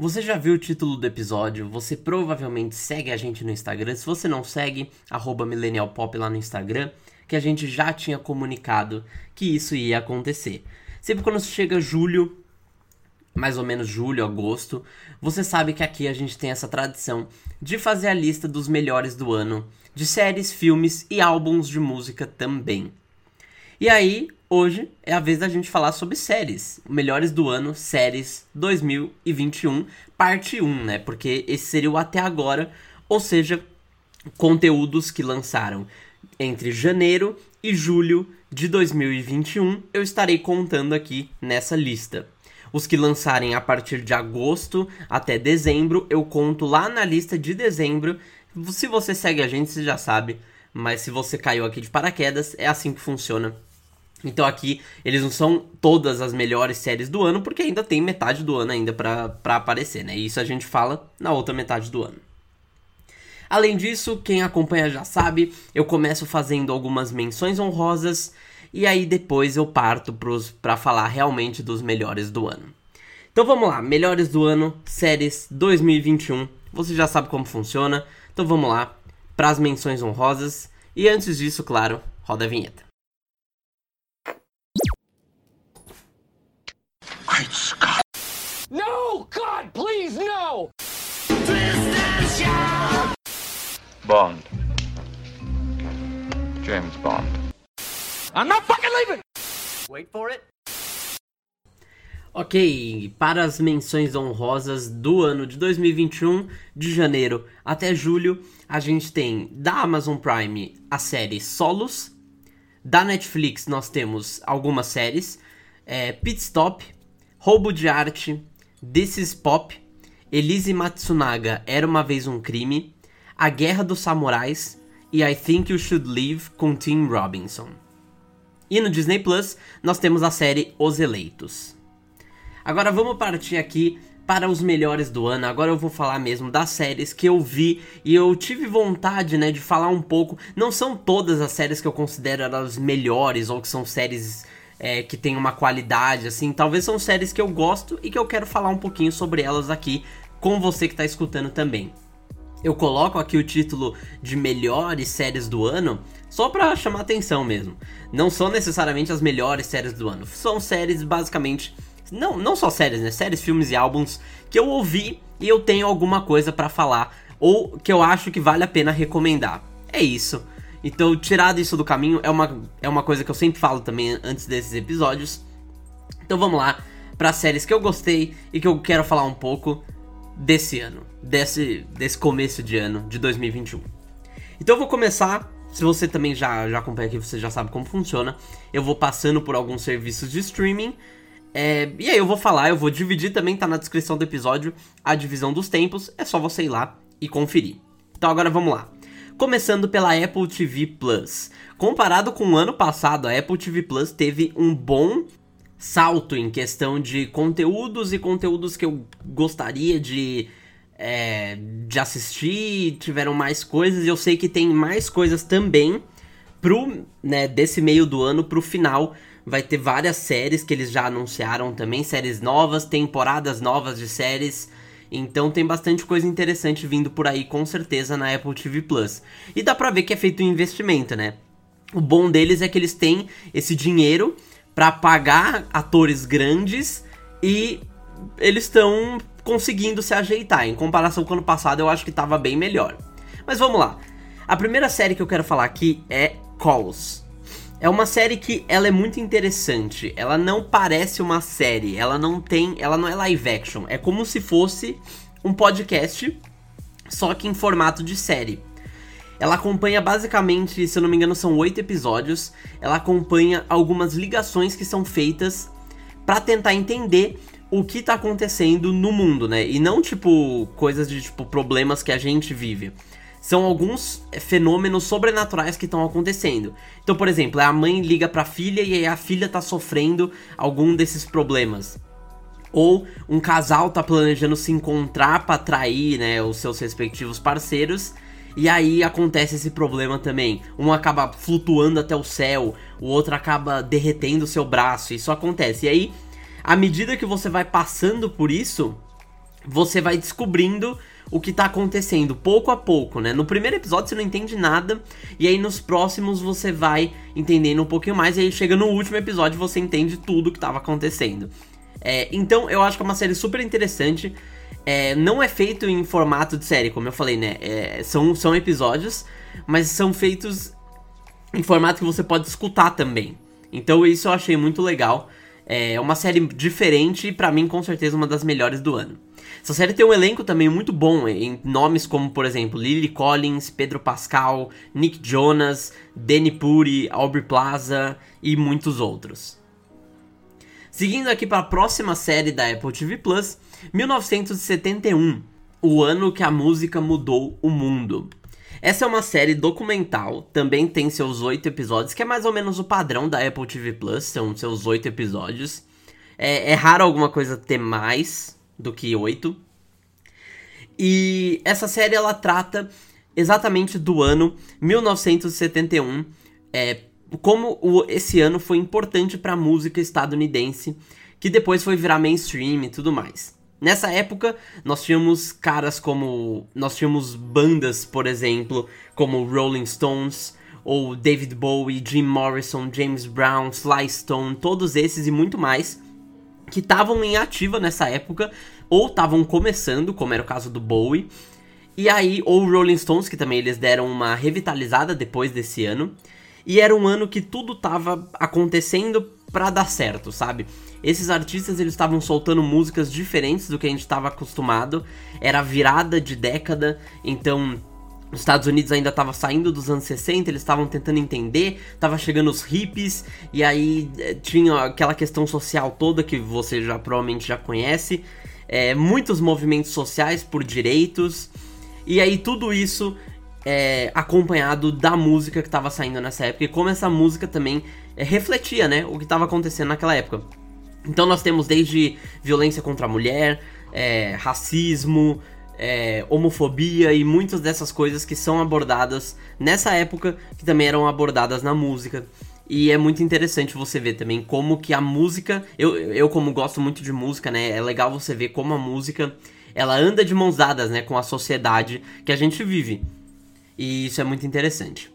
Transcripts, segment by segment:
Você já viu o título do episódio? Você provavelmente segue a gente no Instagram. Se você não segue, millennialpop lá no Instagram, que a gente já tinha comunicado que isso ia acontecer. Sempre quando chega julho, mais ou menos julho, agosto, você sabe que aqui a gente tem essa tradição de fazer a lista dos melhores do ano, de séries, filmes e álbuns de música também. E aí, hoje é a vez da gente falar sobre séries, melhores do ano, séries 2021, parte 1, né? Porque esse seria o até agora, ou seja, conteúdos que lançaram entre janeiro e julho de 2021, eu estarei contando aqui nessa lista. Os que lançarem a partir de agosto até dezembro, eu conto lá na lista de dezembro. Se você segue a gente, você já sabe. Mas se você caiu aqui de paraquedas, é assim que funciona. Então aqui eles não são todas as melhores séries do ano, porque ainda tem metade do ano ainda para aparecer, né? E isso a gente fala na outra metade do ano. Além disso, quem acompanha já sabe, eu começo fazendo algumas menções honrosas e aí depois eu parto para falar realmente dos melhores do ano. Então vamos lá, melhores do ano, séries 2021. Você já sabe como funciona, então vamos lá para as menções honrosas. E antes disso, claro, roda a vinheta. Great Scott! No, God, please, no! Bond. James Bond. I'm not fucking leaving! Wait for it. Ok, para as menções honrosas do ano de 2021, de janeiro até julho, a gente tem da Amazon Prime a série Solos, da Netflix nós temos algumas séries, é, Pit Stop, Roubo de Arte, This is Pop, Elise Matsunaga Era Uma Vez Um Crime, A Guerra dos Samurais e I Think You Should Leave com Tim Robinson. E no Disney Plus, nós temos a série Os Eleitos. Agora vamos partir aqui para os melhores do ano. Agora eu vou falar mesmo das séries que eu vi e eu tive vontade, né, de falar um pouco. Não são todas as séries que eu considero as melhores ou que são séries é, que têm uma qualidade, assim. Talvez são séries que eu gosto e que eu quero falar um pouquinho sobre elas aqui com você que está escutando também. Eu coloco aqui o título de melhores séries do ano só pra chamar atenção mesmo. Não são necessariamente as melhores séries do ano. São séries basicamente. Não, não só séries, né? Séries, filmes e álbuns que eu ouvi e eu tenho alguma coisa para falar. Ou que eu acho que vale a pena recomendar. É isso. Então, tirado isso do caminho, é uma, é uma coisa que eu sempre falo também antes desses episódios. Então vamos lá para séries que eu gostei e que eu quero falar um pouco desse ano, desse, desse começo de ano de 2021. Então eu vou começar se você também já, já acompanha aqui, você já sabe como funciona. Eu vou passando por alguns serviços de streaming. É, e aí eu vou falar, eu vou dividir também, tá na descrição do episódio, a divisão dos tempos. É só você ir lá e conferir. Então agora vamos lá. Começando pela Apple TV Plus. Comparado com o ano passado, a Apple TV Plus teve um bom salto em questão de conteúdos e conteúdos que eu gostaria de é, de assistir, tiveram mais coisas, e eu sei que tem mais coisas também pro, né, desse meio do ano pro final. Vai ter várias séries que eles já anunciaram também, séries novas, temporadas novas de séries. Então tem bastante coisa interessante vindo por aí, com certeza, na Apple TV Plus. E dá pra ver que é feito um investimento, né? O bom deles é que eles têm esse dinheiro para pagar atores grandes e eles estão conseguindo se ajeitar. Em comparação com o ano passado, eu acho que estava bem melhor. Mas vamos lá. A primeira série que eu quero falar aqui é Calls. É uma série que ela é muito interessante. Ela não parece uma série, ela não tem, ela não é live action. É como se fosse um podcast, só que em formato de série. Ela acompanha basicamente, se eu não me engano, são oito episódios. Ela acompanha algumas ligações que são feitas para tentar entender o que tá acontecendo no mundo, né? E não tipo coisas de tipo problemas que a gente vive. São alguns é, fenômenos sobrenaturais que estão acontecendo. Então, por exemplo, a mãe liga pra filha e aí a filha tá sofrendo algum desses problemas. Ou um casal tá planejando se encontrar para atrair, né, os seus respectivos parceiros. E aí acontece esse problema também. Um acaba flutuando até o céu, o outro acaba derretendo o seu braço. Isso acontece. E aí à medida que você vai passando por isso, você vai descobrindo o que tá acontecendo pouco a pouco, né? No primeiro episódio você não entende nada, e aí nos próximos você vai entendendo um pouquinho mais, e aí chega no último episódio você entende tudo o que tava acontecendo. É, então eu acho que é uma série super interessante. É, não é feito em formato de série, como eu falei, né? É, são, são episódios, mas são feitos em formato que você pode escutar também. Então isso eu achei muito legal. É uma série diferente e para mim com certeza uma das melhores do ano. Essa série tem um elenco também muito bom, em nomes como, por exemplo, Lily Collins, Pedro Pascal, Nick Jonas, Danny Puri, Aubrey Plaza e muitos outros. Seguindo aqui para a próxima série da Apple TV Plus, 1971, o ano que a música mudou o mundo. Essa é uma série documental, também tem seus oito episódios, que é mais ou menos o padrão da Apple TV Plus, são seus oito episódios. É, é raro alguma coisa ter mais, do que 8. E essa série ela trata exatamente do ano 1971, é, como o, esse ano foi importante para a música estadunidense, que depois foi virar mainstream e tudo mais. Nessa época, nós tínhamos caras como. Nós tínhamos bandas, por exemplo, como Rolling Stones, ou David Bowie, Jim Morrison, James Brown, Sly Stone, todos esses e muito mais que estavam em ativa nessa época, ou estavam começando, como era o caso do Bowie. E aí, ou Rolling Stones, que também eles deram uma revitalizada depois desse ano. E era um ano que tudo tava acontecendo para dar certo, sabe? Esses artistas eles estavam soltando músicas diferentes do que a gente estava acostumado. Era virada de década, então os Estados Unidos ainda estava saindo dos anos 60, eles estavam tentando entender, tava chegando os hippies, e aí é, tinha aquela questão social toda que você já provavelmente já conhece, é, muitos movimentos sociais por direitos, e aí tudo isso é, acompanhado da música que estava saindo nessa época, e como essa música também é, refletia né, o que estava acontecendo naquela época. Então nós temos desde violência contra a mulher, racismo, é, homofobia e muitas dessas coisas que são abordadas nessa época, que também eram abordadas na música. E é muito interessante você ver também como que a música, eu, eu como gosto muito de música, né, é legal você ver como a música, ela anda de mãos dadas, né, com a sociedade que a gente vive. E isso é muito interessante.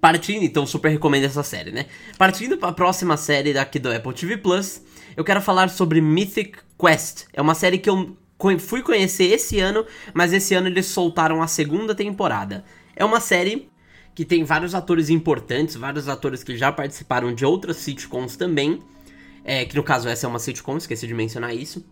Partindo, então super recomendo essa série, né? Partindo para a próxima série daqui do Apple TV Plus, eu quero falar sobre Mythic Quest. É uma série que eu fui conhecer esse ano, mas esse ano eles soltaram a segunda temporada. É uma série que tem vários atores importantes, vários atores que já participaram de outras sitcoms também. É, que no caso essa é uma sitcom, esqueci de mencionar isso.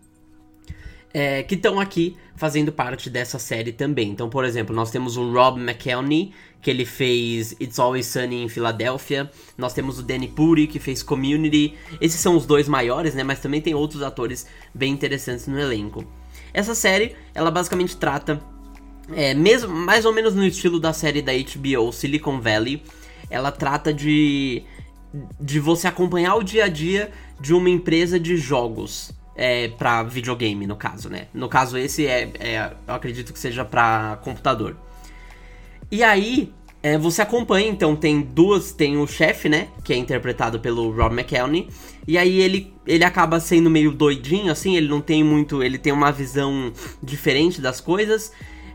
É, que estão aqui fazendo parte dessa série também. Então, por exemplo, nós temos o Rob McElhenney, que ele fez It's Always Sunny em Filadélfia. Nós temos o Danny Puri, que fez Community. Esses são os dois maiores, né? Mas também tem outros atores bem interessantes no elenco. Essa série, ela basicamente trata, é, mesmo, mais ou menos no estilo da série da HBO Silicon Valley, ela trata de, de você acompanhar o dia a dia de uma empresa de jogos. É, para videogame, no caso, né? No caso, esse é, é eu acredito que seja para computador. E aí, é, você acompanha, então tem duas, tem o chefe, né, que é interpretado pelo Rob McElhenney, e aí ele, ele acaba sendo meio doidinho, assim, ele não tem muito, ele tem uma visão diferente das coisas,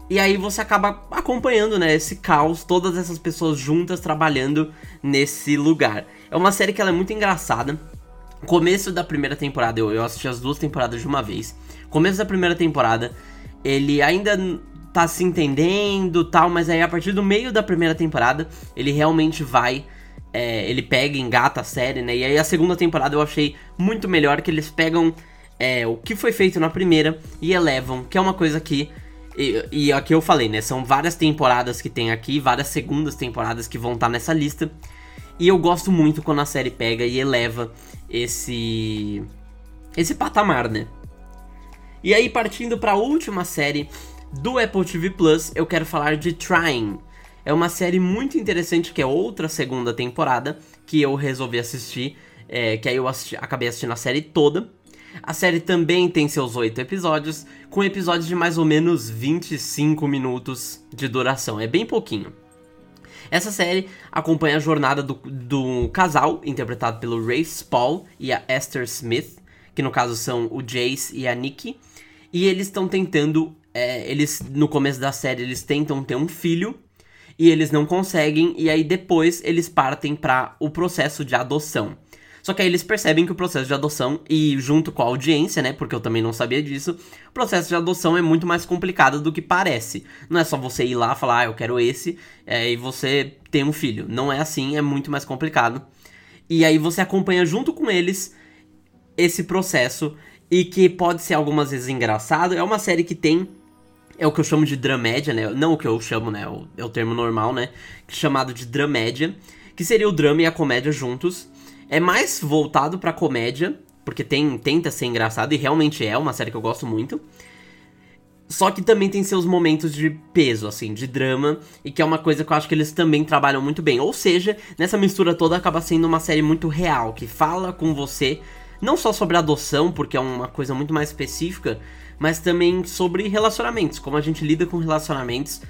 e aí você acaba acompanhando, né, esse caos, todas essas pessoas juntas trabalhando nesse lugar. É uma série que ela é muito engraçada. Começo da primeira temporada, eu, eu assisti as duas temporadas de uma vez. Começo da primeira temporada, ele ainda tá se entendendo tal, mas aí a partir do meio da primeira temporada, ele realmente vai. É, ele pega, engata a série, né? E aí a segunda temporada eu achei muito melhor que eles pegam é, o que foi feito na primeira e elevam, que é uma coisa que. E, e aqui eu falei, né? São várias temporadas que tem aqui, várias segundas temporadas que vão estar tá nessa lista. E eu gosto muito quando a série pega e eleva esse. esse patamar, né? E aí, partindo para a última série do Apple TV Plus, eu quero falar de Trying. É uma série muito interessante que é outra segunda temporada que eu resolvi assistir, é, que aí eu assisti, acabei assistindo a série toda. A série também tem seus oito episódios, com episódios de mais ou menos 25 minutos de duração, é bem pouquinho. Essa série acompanha a jornada do, do casal, interpretado pelo Race Paul e a Esther Smith, que no caso são o Jace e a Nikki, E eles estão tentando. É, eles, no começo da série, eles tentam ter um filho. E eles não conseguem. E aí depois eles partem para o processo de adoção. Só que aí eles percebem que o processo de adoção, e junto com a audiência, né? Porque eu também não sabia disso, o processo de adoção é muito mais complicado do que parece. Não é só você ir lá falar, ah, eu quero esse, é, e você tem um filho. Não é assim, é muito mais complicado. E aí você acompanha junto com eles esse processo, e que pode ser algumas vezes engraçado. É uma série que tem é o que eu chamo de dramédia, né? Não o que eu chamo, né? É o termo normal, né? Chamado de dramédia, que seria o drama e a comédia juntos é mais voltado pra comédia, porque tem, tenta ser engraçado, e realmente é uma série que eu gosto muito. Só que também tem seus momentos de peso, assim, de drama, e que é uma coisa que eu acho que eles também trabalham muito bem. Ou seja, nessa mistura toda acaba sendo uma série muito real, que fala com você, não só sobre adoção, porque é uma coisa muito mais específica, mas também sobre relacionamentos, como a gente lida com relacionamentos.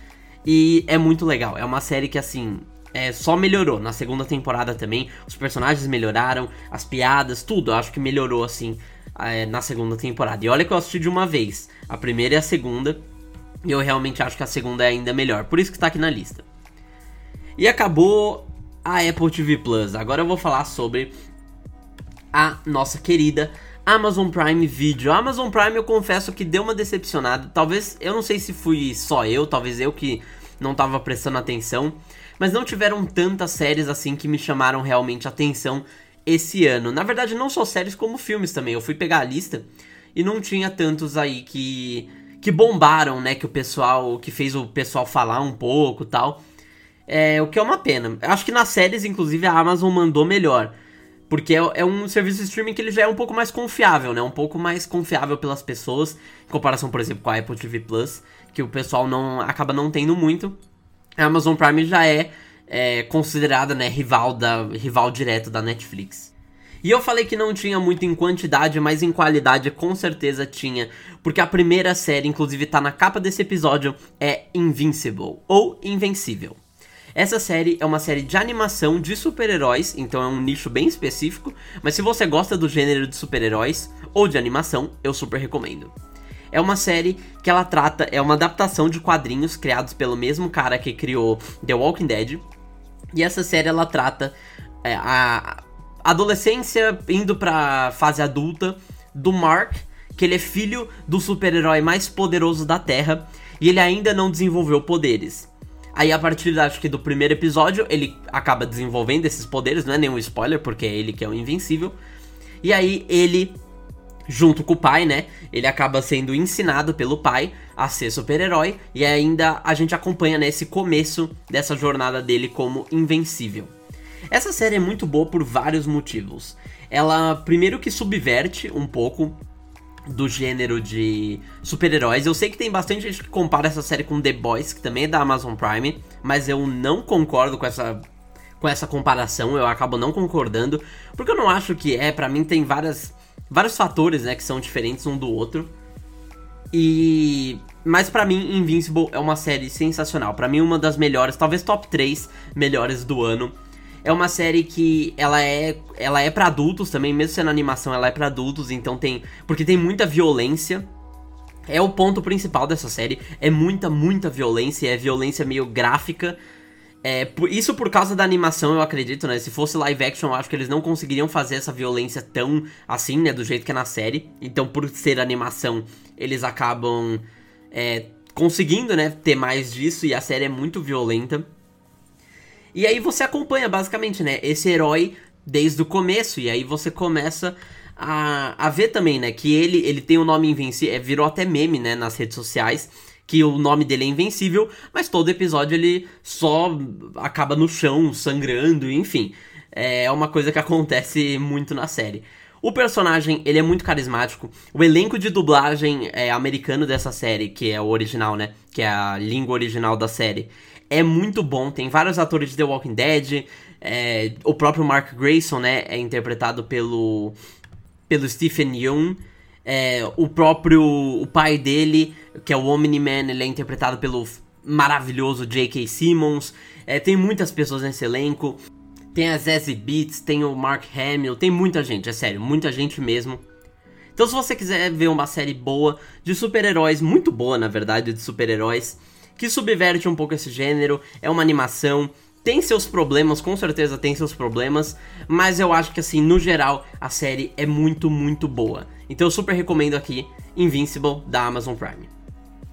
E é muito legal. É uma série que, assim, é, só melhorou. Na segunda temporada também, os personagens melhoraram, as piadas, tudo. Eu acho que melhorou assim é, na segunda temporada. E olha que eu assisti de uma vez, a primeira e a segunda. E eu realmente acho que a segunda é ainda melhor. Por isso que tá aqui na lista. E acabou a Apple TV Plus. Agora eu vou falar sobre a nossa querida Amazon Prime Video. A Amazon Prime eu confesso que deu uma decepcionada. Talvez, eu não sei se fui só eu, talvez eu que não tava prestando atenção mas não tiveram tantas séries assim que me chamaram realmente atenção esse ano. Na verdade, não só séries como filmes também. Eu fui pegar a lista e não tinha tantos aí que que bombaram, né, que o pessoal que fez o pessoal falar um pouco, tal. É, o que é uma pena. Acho que nas séries, inclusive, a Amazon mandou melhor. Porque é, é, um serviço de streaming que ele já é um pouco mais confiável, né? Um pouco mais confiável pelas pessoas, em comparação, por exemplo, com a Apple TV Plus, que o pessoal não acaba não tendo muito a Amazon Prime já é, é considerada né, rival, da, rival direto da Netflix. E eu falei que não tinha muito em quantidade, mas em qualidade com certeza tinha, porque a primeira série, inclusive tá na capa desse episódio, é Invincible, ou Invencível. Essa série é uma série de animação de super-heróis, então é um nicho bem específico, mas se você gosta do gênero de super-heróis ou de animação, eu super recomendo é uma série que ela trata, é uma adaptação de quadrinhos criados pelo mesmo cara que criou The Walking Dead. E essa série ela trata é, a adolescência indo pra fase adulta do Mark, que ele é filho do super-herói mais poderoso da Terra e ele ainda não desenvolveu poderes. Aí a partir acho que do primeiro episódio ele acaba desenvolvendo esses poderes, não é nenhum spoiler porque é ele que é o invencível. E aí ele junto com o pai, né? Ele acaba sendo ensinado pelo pai a ser super-herói e ainda a gente acompanha nesse né, começo dessa jornada dele como invencível. Essa série é muito boa por vários motivos. Ela primeiro que subverte um pouco do gênero de super-heróis. Eu sei que tem bastante gente que compara essa série com The Boys, que também é da Amazon Prime, mas eu não concordo com essa com essa comparação, eu acabo não concordando, porque eu não acho que é, para mim tem várias vários fatores, né, que são diferentes um do outro. E mas para mim Invincible é uma série sensacional. Para mim uma das melhores, talvez top 3 melhores do ano. É uma série que ela é ela é para adultos também, mesmo sendo animação, ela é para adultos, então tem porque tem muita violência. É o ponto principal dessa série, é muita muita violência, é violência meio gráfica é, por, isso por causa da animação, eu acredito, né? Se fosse live action, eu acho que eles não conseguiriam fazer essa violência tão assim, né? Do jeito que é na série. Então, por ser animação, eles acabam é, conseguindo, né? Ter mais disso e a série é muito violenta. E aí você acompanha, basicamente, né? Esse herói desde o começo. E aí você começa a, a ver também, né? Que ele, ele tem o um nome invencível. É, virou até meme, né? Nas redes sociais que o nome dele é Invencível, mas todo episódio ele só acaba no chão, sangrando, enfim. É uma coisa que acontece muito na série. O personagem, ele é muito carismático. O elenco de dublagem é, americano dessa série, que é o original, né? Que é a língua original da série. É muito bom. Tem vários atores de The Walking Dead. É, o próprio Mark Grayson, né? É interpretado pelo, pelo Stephen Young. É, o próprio o pai dele, que é o Omni-Man, ele é interpretado pelo maravilhoso J.K. Simmons. É, tem muitas pessoas nesse elenco. Tem a Zazie Beats, tem o Mark Hamill, tem muita gente, é sério, muita gente mesmo. Então, se você quiser ver uma série boa de super-heróis, muito boa na verdade, de super-heróis, que subverte um pouco esse gênero, é uma animação, tem seus problemas, com certeza tem seus problemas, mas eu acho que assim, no geral, a série é muito, muito boa. Então eu super recomendo aqui Invincible da Amazon Prime.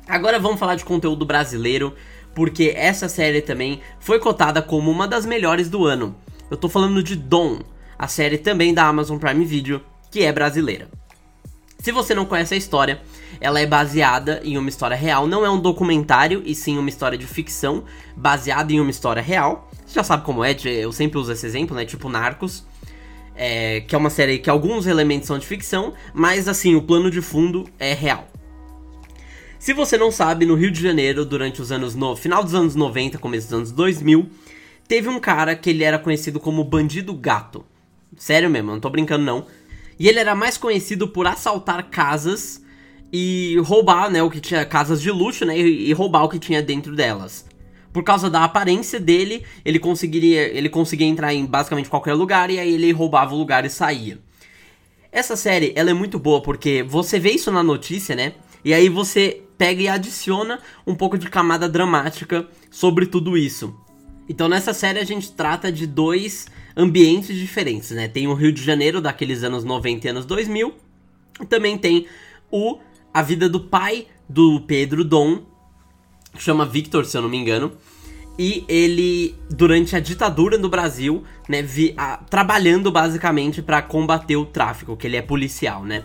Agora vamos falar de conteúdo brasileiro, porque essa série também foi cotada como uma das melhores do ano. Eu tô falando de Dom, a série também da Amazon Prime Video, que é brasileira. Se você não conhece a história, ela é baseada em uma história real, não é um documentário e sim uma história de ficção baseada em uma história real. Você já sabe como é, eu sempre uso esse exemplo, né? Tipo Narcos, é, que é uma série que alguns elementos são de ficção, mas assim, o plano de fundo é real. Se você não sabe, no Rio de Janeiro, durante os anos no final dos anos 90, começo dos anos 2000, teve um cara que ele era conhecido como Bandido Gato. Sério mesmo, não tô brincando não. E ele era mais conhecido por assaltar casas e roubar, né, o que tinha casas de luxo, né, e, roubar o que tinha dentro delas. Por causa da aparência dele, ele conseguiria, ele conseguia entrar em basicamente qualquer lugar e aí ele roubava o lugar e saía. Essa série, ela é muito boa porque você vê isso na notícia, né? E aí você pega e adiciona um pouco de camada dramática sobre tudo isso. Então nessa série a gente trata de dois ambientes diferentes, né? Tem o Rio de Janeiro daqueles anos 90 e anos 2000, e também tem o a vida do pai do Pedro Dom, chama Victor, se eu não me engano. E ele, durante a ditadura no Brasil, né, vi, a, trabalhando basicamente para combater o tráfico, que ele é policial, né?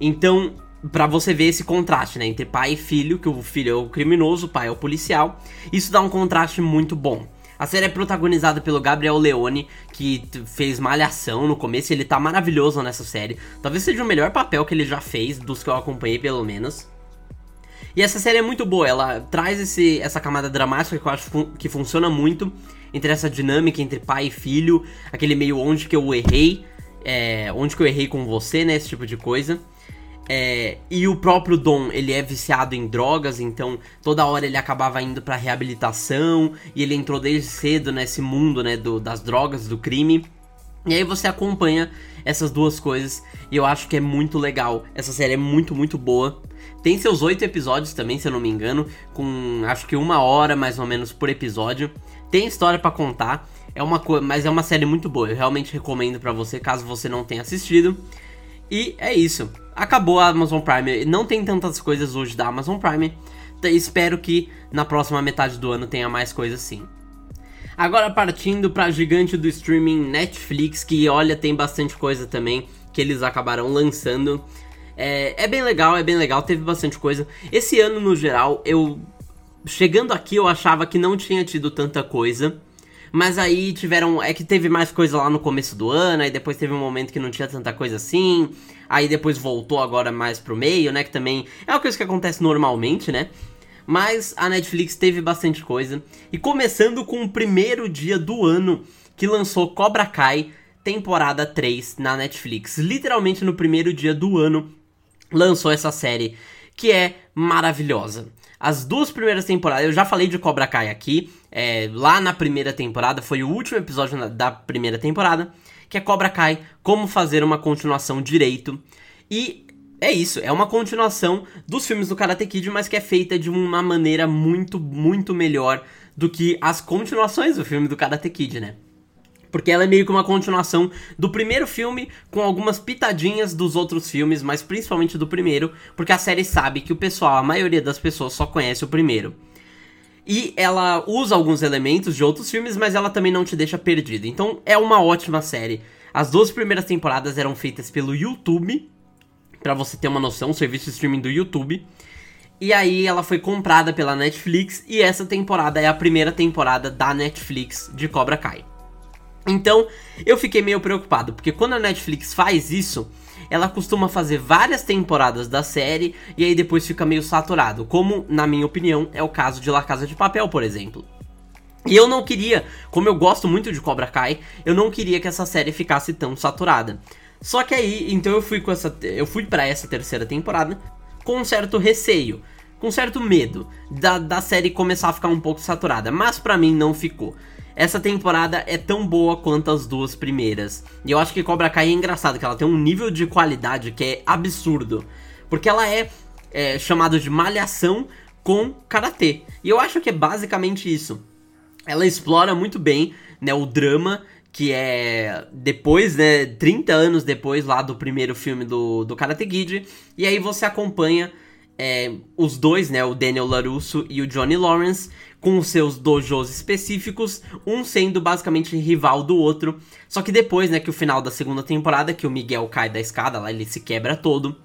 Então, para você ver esse contraste, né, entre pai e filho, que o filho é o criminoso, o pai é o policial, isso dá um contraste muito bom. A série é protagonizada pelo Gabriel Leone, que fez Malhação no começo, ele tá maravilhoso nessa série. Talvez seja o melhor papel que ele já fez, dos que eu acompanhei pelo menos. E essa série é muito boa, ela traz esse, essa camada dramática que eu acho fun que funciona muito entre essa dinâmica entre pai e filho, aquele meio onde que eu errei, é, onde que eu errei com você, né, esse tipo de coisa. É, e o próprio Dom, ele é viciado em drogas, então toda hora ele acabava indo pra reabilitação, e ele entrou desde cedo nesse mundo, né, do, das drogas, do crime. E aí você acompanha essas duas coisas, e eu acho que é muito legal. Essa série é muito, muito boa. Tem seus oito episódios também, se eu não me engano, com acho que uma hora mais ou menos por episódio. Tem história para contar, é uma mas é uma série muito boa. Eu realmente recomendo para você, caso você não tenha assistido. E é isso acabou a Amazon Prime. Não tem tantas coisas hoje da Amazon Prime. Espero que na próxima metade do ano tenha mais coisas sim. Agora partindo para gigante do streaming Netflix, que olha, tem bastante coisa também que eles acabaram lançando. É, é bem legal, é bem legal, teve bastante coisa. Esse ano, no geral, eu. Chegando aqui, eu achava que não tinha tido tanta coisa. Mas aí tiveram. É que teve mais coisa lá no começo do ano, aí depois teve um momento que não tinha tanta coisa assim. Aí depois voltou agora mais pro meio, né? Que também é uma coisa que acontece normalmente, né? Mas a Netflix teve bastante coisa. E começando com o primeiro dia do ano que lançou Cobra Kai, temporada 3 na Netflix. Literalmente no primeiro dia do ano lançou essa série que é maravilhosa. As duas primeiras temporadas, eu já falei de Cobra Kai aqui, é, lá na primeira temporada, foi o último episódio da primeira temporada, que é Cobra Kai, como fazer uma continuação direito. E é isso, é uma continuação dos filmes do Karate Kid, mas que é feita de uma maneira muito, muito melhor do que as continuações do filme do Karate Kid, né? porque ela é meio que uma continuação do primeiro filme com algumas pitadinhas dos outros filmes, mas principalmente do primeiro, porque a série sabe que o pessoal, a maioria das pessoas só conhece o primeiro. E ela usa alguns elementos de outros filmes, mas ela também não te deixa perdido. Então é uma ótima série. As duas primeiras temporadas eram feitas pelo YouTube, para você ter uma noção, o serviço de streaming do YouTube. E aí ela foi comprada pela Netflix e essa temporada é a primeira temporada da Netflix de Cobra Kai. Então, eu fiquei meio preocupado, porque quando a Netflix faz isso, ela costuma fazer várias temporadas da série e aí depois fica meio saturado, como, na minha opinião, é o caso de La Casa de Papel, por exemplo. E eu não queria, como eu gosto muito de Cobra Kai, eu não queria que essa série ficasse tão saturada. Só que aí, então eu fui com essa, eu fui para essa terceira temporada com um certo receio, com um certo medo da, da série começar a ficar um pouco saturada, mas para mim não ficou. Essa temporada é tão boa quanto as duas primeiras. E eu acho que Cobra Kai é engraçado, que ela tem um nível de qualidade que é absurdo. Porque ela é, é chamada de malhação com karatê. E eu acho que é basicamente isso. Ela explora muito bem né, o drama que é depois, né, 30 anos depois lá do primeiro filme do, do Karate Kid, e aí você acompanha é, os dois, né, o Daniel LaRusso e o Johnny Lawrence, com seus dojos específicos, um sendo basicamente rival do outro, só que depois, né, que o final da segunda temporada, que o Miguel cai da escada lá, ele se quebra todo,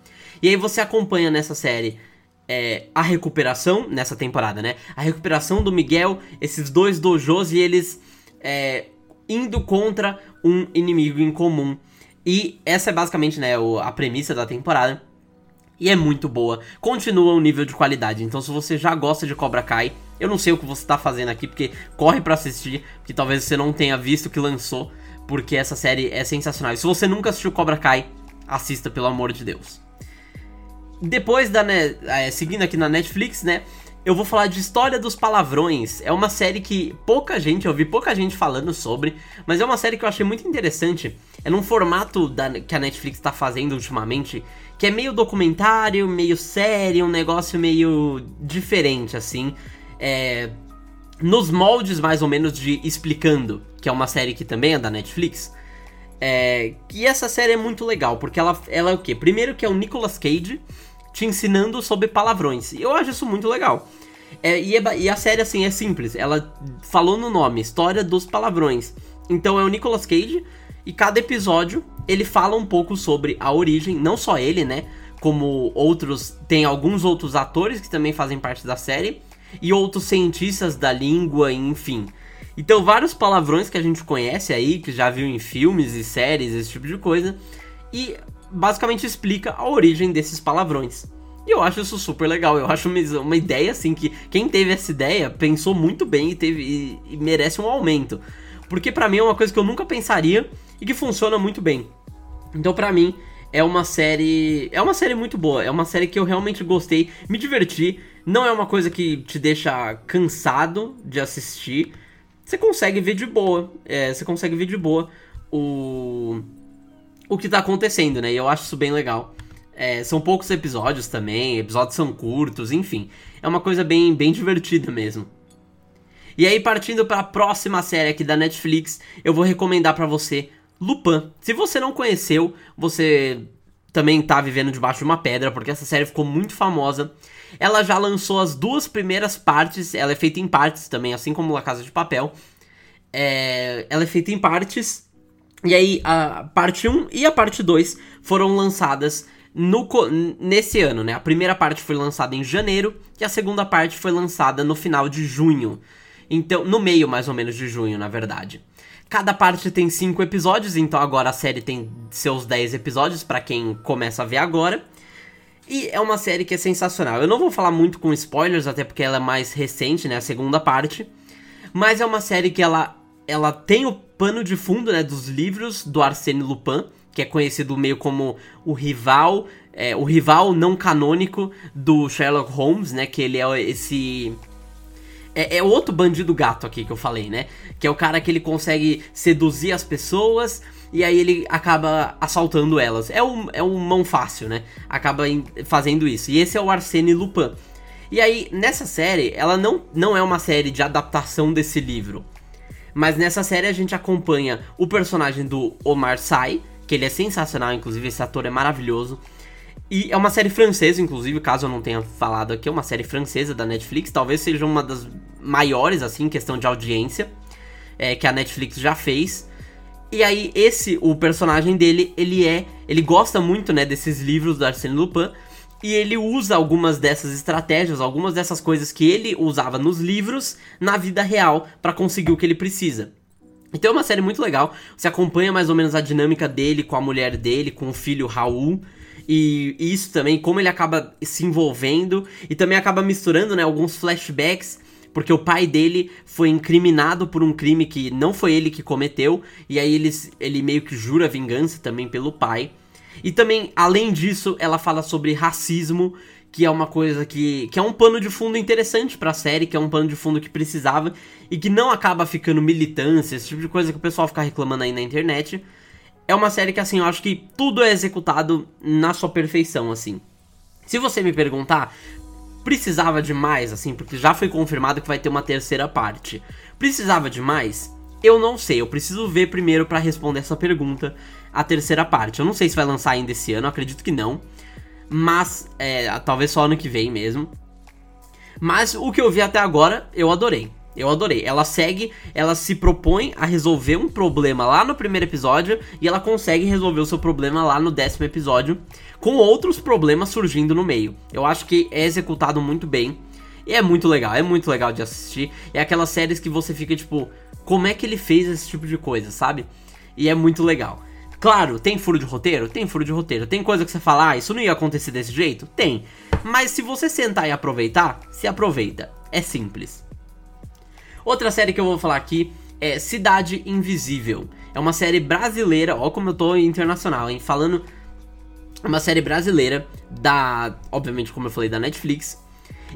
e aí você acompanha nessa série é, a recuperação, nessa temporada, né, a recuperação do Miguel, esses dois dojos e eles... É, indo contra um inimigo em comum. E essa é basicamente né, a premissa da temporada. E é muito boa. Continua o nível de qualidade. Então, se você já gosta de Cobra Kai, eu não sei o que você está fazendo aqui, porque corre para assistir, porque talvez você não tenha visto que lançou, porque essa série é sensacional. E se você nunca assistiu Cobra Kai, assista pelo amor de Deus. Depois da, né, é, seguindo aqui na Netflix, né, eu vou falar de História dos Palavrões. É uma série que pouca gente, eu vi pouca gente falando sobre, mas é uma série que eu achei muito interessante. É num formato da, que a Netflix está fazendo ultimamente, que é meio documentário, meio série, um negócio meio diferente, assim. É, nos moldes mais ou menos de Explicando, que é uma série que também é da Netflix. É, e essa série é muito legal, porque ela, ela é o quê? Primeiro que é o Nicolas Cage te ensinando sobre palavrões. E eu acho isso muito legal. É, e, é, e, a série, assim, é simples. Ela falou no nome, História dos Palavrões. Então é o Nicolas Cage, e cada episódio ele fala um pouco sobre a origem, não só ele, né? Como outros. Tem alguns outros atores que também fazem parte da série, e outros cientistas da língua, enfim. Então, vários palavrões que a gente conhece aí, que já viu em filmes e séries, esse tipo de coisa. E basicamente explica a origem desses palavrões. E eu acho isso super legal. Eu acho uma, uma ideia assim que quem teve essa ideia pensou muito bem e, teve, e, e merece um aumento. Porque para mim é uma coisa que eu nunca pensaria e que funciona muito bem. Então para mim é uma série, é uma série muito boa, é uma série que eu realmente gostei, me diverti. Não é uma coisa que te deixa cansado de assistir. Você consegue ver de boa, é, você consegue ver de boa o o que tá acontecendo, né? E eu acho isso bem legal. É, são poucos episódios também, episódios são curtos, enfim. É uma coisa bem, bem divertida mesmo. E aí, partindo para a próxima série aqui da Netflix, eu vou recomendar para você Lupin. Se você não conheceu, você também tá vivendo debaixo de uma pedra, porque essa série ficou muito famosa. Ela já lançou as duas primeiras partes, ela é feita em partes também, assim como La Casa de Papel. É, ela é feita em partes e aí a parte 1 e a parte 2 foram lançadas no, nesse ano, né? A primeira parte foi lançada em janeiro e a segunda parte foi lançada no final de junho. Então, no meio mais ou menos de junho, na verdade. Cada parte tem 5 episódios, então agora a série tem seus 10 episódios para quem começa a ver agora. E é uma série que é sensacional. Eu não vou falar muito com spoilers, até porque ela é mais recente, né? A segunda parte. Mas é uma série que ela ela tem o pano de fundo né, dos livros do Arsène Lupin, que é conhecido meio como o rival, é, o rival não canônico do Sherlock Holmes, né? Que ele é esse é, é, outro bandido gato aqui que eu falei, né? Que é o cara que ele consegue seduzir as pessoas e aí ele acaba assaltando elas. É um, é um mão fácil, né? Acaba fazendo isso. E esse é o Arsène Lupin. E aí, nessa série, ela não, não é uma série de adaptação desse livro. Mas nessa série a gente acompanha o personagem do Omar Sy, que ele é sensacional, inclusive esse ator é maravilhoso. E é uma série francesa, inclusive, caso eu não tenha falado aqui, é uma série francesa da Netflix, talvez seja uma das maiores, assim, em questão de audiência, é, que a Netflix já fez. E aí, esse, o personagem dele, ele é. Ele gosta muito, né, desses livros do Arsène Lupin. E ele usa algumas dessas estratégias, algumas dessas coisas que ele usava nos livros na vida real para conseguir o que ele precisa. Então é uma série muito legal. Você acompanha mais ou menos a dinâmica dele com a mulher dele, com o filho Raul. E isso também, como ele acaba se envolvendo e também acaba misturando né, alguns flashbacks porque o pai dele foi incriminado por um crime que não foi ele que cometeu, e aí ele, ele meio que jura vingança também pelo pai. E também, além disso, ela fala sobre racismo, que é uma coisa que, que é um pano de fundo interessante pra série, que é um pano de fundo que precisava e que não acaba ficando militância, esse tipo de coisa que o pessoal fica reclamando aí na internet. É uma série que, assim, eu acho que tudo é executado na sua perfeição, assim. Se você me perguntar, precisava de mais, assim, porque já foi confirmado que vai ter uma terceira parte. Precisava de mais? Eu não sei, eu preciso ver primeiro para responder essa pergunta, a terceira parte. Eu não sei se vai lançar ainda esse ano, acredito que não. Mas, é, talvez só ano que vem mesmo. Mas o que eu vi até agora, eu adorei. Eu adorei. Ela segue, ela se propõe a resolver um problema lá no primeiro episódio e ela consegue resolver o seu problema lá no décimo episódio, com outros problemas surgindo no meio. Eu acho que é executado muito bem. E é muito legal, é muito legal de assistir. É aquelas séries que você fica tipo, como é que ele fez esse tipo de coisa, sabe? E é muito legal. Claro, tem furo de roteiro? Tem furo de roteiro. Tem coisa que você fala, ah, isso não ia acontecer desse jeito? Tem. Mas se você sentar e aproveitar, se aproveita. É simples. Outra série que eu vou falar aqui é Cidade Invisível. É uma série brasileira, ó como eu tô internacional, hein? Falando uma série brasileira da, obviamente, como eu falei, da Netflix.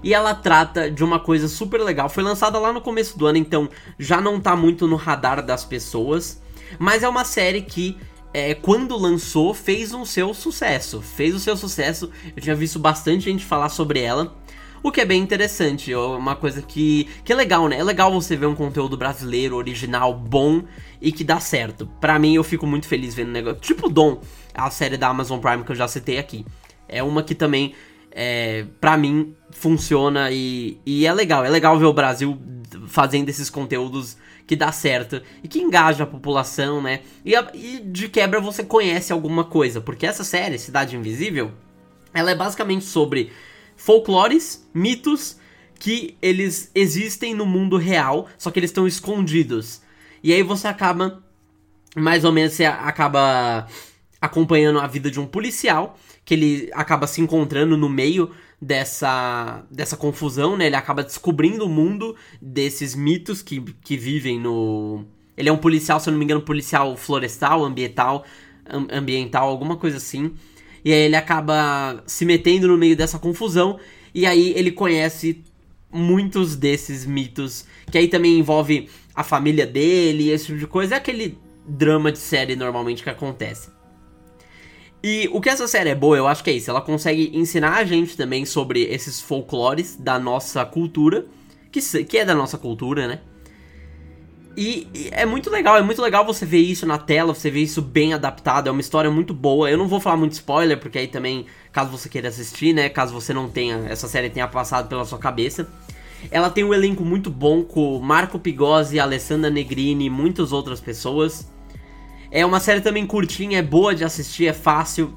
E ela trata de uma coisa super legal. Foi lançada lá no começo do ano, então já não tá muito no radar das pessoas. Mas é uma série que, é, quando lançou, fez um seu sucesso. Fez o seu sucesso. Eu tinha visto bastante gente falar sobre ela. O que é bem interessante, é uma coisa que, que é legal, né? É legal você ver um conteúdo brasileiro, original, bom e que dá certo. Pra mim, eu fico muito feliz vendo negócio. Tipo Dom, a série da Amazon Prime que eu já citei aqui. É uma que também, é, pra mim, funciona e, e é legal. É legal ver o Brasil fazendo esses conteúdos que dá certo e que engaja a população, né? E, e de quebra você conhece alguma coisa, porque essa série, Cidade Invisível, ela é basicamente sobre folclores, mitos que eles existem no mundo real, só que eles estão escondidos. E aí você acaba mais ou menos você acaba acompanhando a vida de um policial que ele acaba se encontrando no meio dessa dessa confusão, né? Ele acaba descobrindo o mundo desses mitos que, que vivem no ele é um policial, se eu não me engano, policial florestal, ambiental, ambiental, alguma coisa assim. E aí ele acaba se metendo no meio dessa confusão. E aí ele conhece muitos desses mitos. Que aí também envolve a família dele, esse tipo de coisa. É aquele drama de série normalmente que acontece. E o que essa série é boa, eu acho que é isso. Ela consegue ensinar a gente também sobre esses folclores da nossa cultura. Que, que é da nossa cultura, né? E, e, é muito legal, é muito legal você ver isso na tela, você ver isso bem adaptado, é uma história muito boa. Eu não vou falar muito spoiler, porque aí também, caso você queira assistir, né? Caso você não tenha, essa série tenha passado pela sua cabeça. Ela tem um elenco muito bom com Marco Pigozzi, Alessandra Negrini e muitas outras pessoas. É uma série também curtinha, é boa de assistir, é fácil.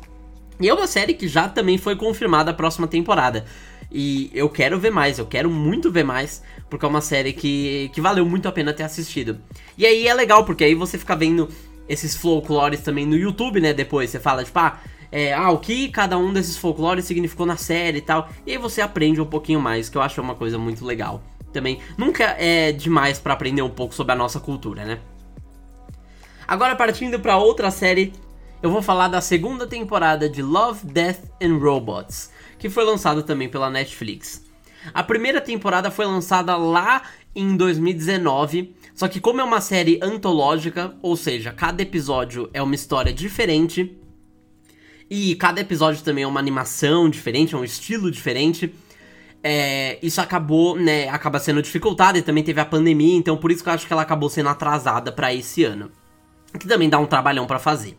E é uma série que já também foi confirmada a próxima temporada. E eu quero ver mais, eu quero muito ver mais, porque é uma série que, que valeu muito a pena ter assistido. E aí é legal, porque aí você fica vendo esses folclores também no YouTube, né? Depois você fala, tipo, ah, é, ah, o que cada um desses folclores significou na série e tal. E aí você aprende um pouquinho mais, que eu acho uma coisa muito legal. Também nunca é demais para aprender um pouco sobre a nossa cultura, né? Agora partindo para outra série, eu vou falar da segunda temporada de Love, Death and Robots que foi lançado também pela Netflix. A primeira temporada foi lançada lá em 2019, só que como é uma série antológica, ou seja, cada episódio é uma história diferente, e cada episódio também é uma animação diferente, é um estilo diferente, é, isso acabou, né, acaba sendo dificultado e também teve a pandemia, então por isso que eu acho que ela acabou sendo atrasada para esse ano. Que também dá um trabalhão para fazer.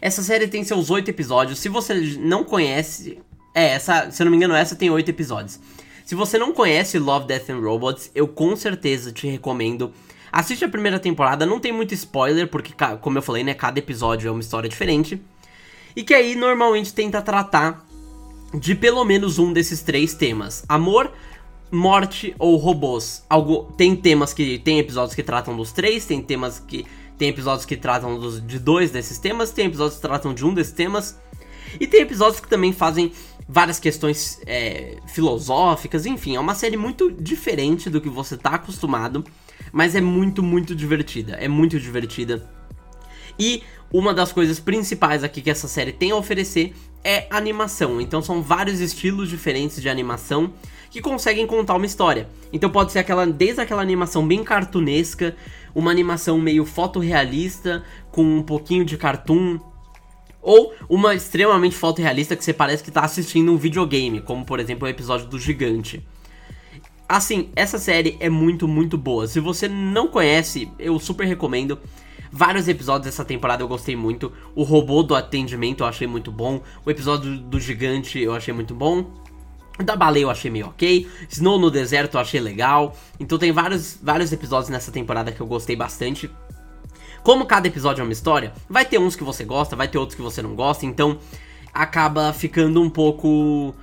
Essa série tem seus oito episódios. Se você não conhece, é, essa, se eu não me engano, essa tem oito episódios. Se você não conhece Love, Death and Robots, eu com certeza te recomendo. Assiste a primeira temporada, não tem muito spoiler, porque, como eu falei, né, cada episódio é uma história diferente. E que aí normalmente tenta tratar de pelo menos um desses três temas: amor, morte ou robôs. Algo, tem temas que. Tem episódios que tratam dos três, tem temas que. Tem episódios que tratam dos, de dois desses temas, tem episódios que tratam de um desses temas. E tem episódios que também fazem várias questões é, filosóficas, enfim, é uma série muito diferente do que você tá acostumado, mas é muito, muito divertida. É muito divertida. E uma das coisas principais aqui que essa série tem a oferecer é animação. Então são vários estilos diferentes de animação que conseguem contar uma história. Então pode ser aquela desde aquela animação bem cartunesca, uma animação meio fotorrealista com um pouquinho de cartoon, ou uma extremamente fotorrealista que você parece que está assistindo um videogame, como por exemplo o episódio do Gigante. Assim, essa série é muito, muito boa. Se você não conhece, eu super recomendo. Vários episódios dessa temporada eu gostei muito. O robô do atendimento eu achei muito bom. O episódio do gigante eu achei muito bom. Da baleia eu achei meio ok. Snow no deserto eu achei legal. Então tem vários, vários episódios nessa temporada que eu gostei bastante. Como cada episódio é uma história, vai ter uns que você gosta, vai ter outros que você não gosta. Então acaba ficando um pouco.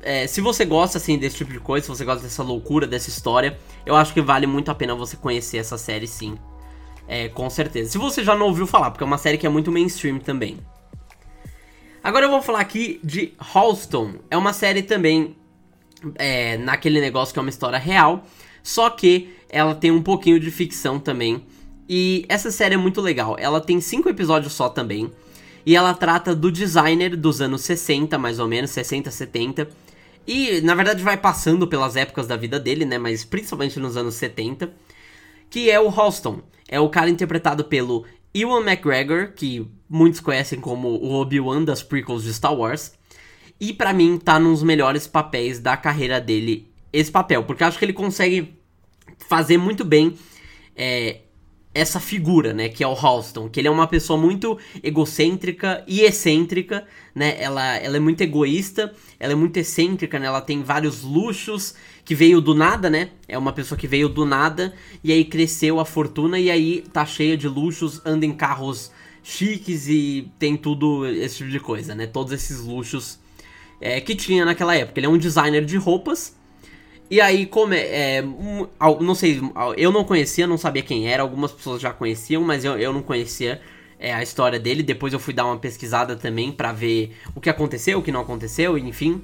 É, se você gosta assim desse tipo de coisa, se você gosta dessa loucura, dessa história, eu acho que vale muito a pena você conhecer essa série sim. É, com certeza. Se você já não ouviu falar, porque é uma série que é muito mainstream também. Agora eu vou falar aqui de Halston. É uma série também é, naquele negócio que é uma história real, só que ela tem um pouquinho de ficção também. E essa série é muito legal. Ela tem cinco episódios só também. E ela trata do designer dos anos 60, mais ou menos, 60, 70. E na verdade vai passando pelas épocas da vida dele, né? Mas principalmente nos anos 70. Que é o Halston. É o cara interpretado pelo Ewan McGregor, que muitos conhecem como o Obi-Wan das prequels de Star Wars. E para mim tá nos melhores papéis da carreira dele esse papel, porque acho que ele consegue fazer muito bem é, essa figura, né, que é o Halston, que ele é uma pessoa muito egocêntrica e excêntrica, né? Ela, ela é muito egoísta, ela é muito excêntrica, né? Ela tem vários luxos que veio do nada, né? É uma pessoa que veio do nada e aí cresceu a fortuna e aí tá cheia de luxos, anda em carros chiques e tem tudo esse tipo de coisa, né? Todos esses luxos é, que tinha naquela época. Ele é um designer de roupas e aí, como é, é, não sei, eu não conhecia, não sabia quem era, algumas pessoas já conheciam, mas eu, eu não conhecia é, a história dele. Depois eu fui dar uma pesquisada também para ver o que aconteceu, o que não aconteceu, enfim.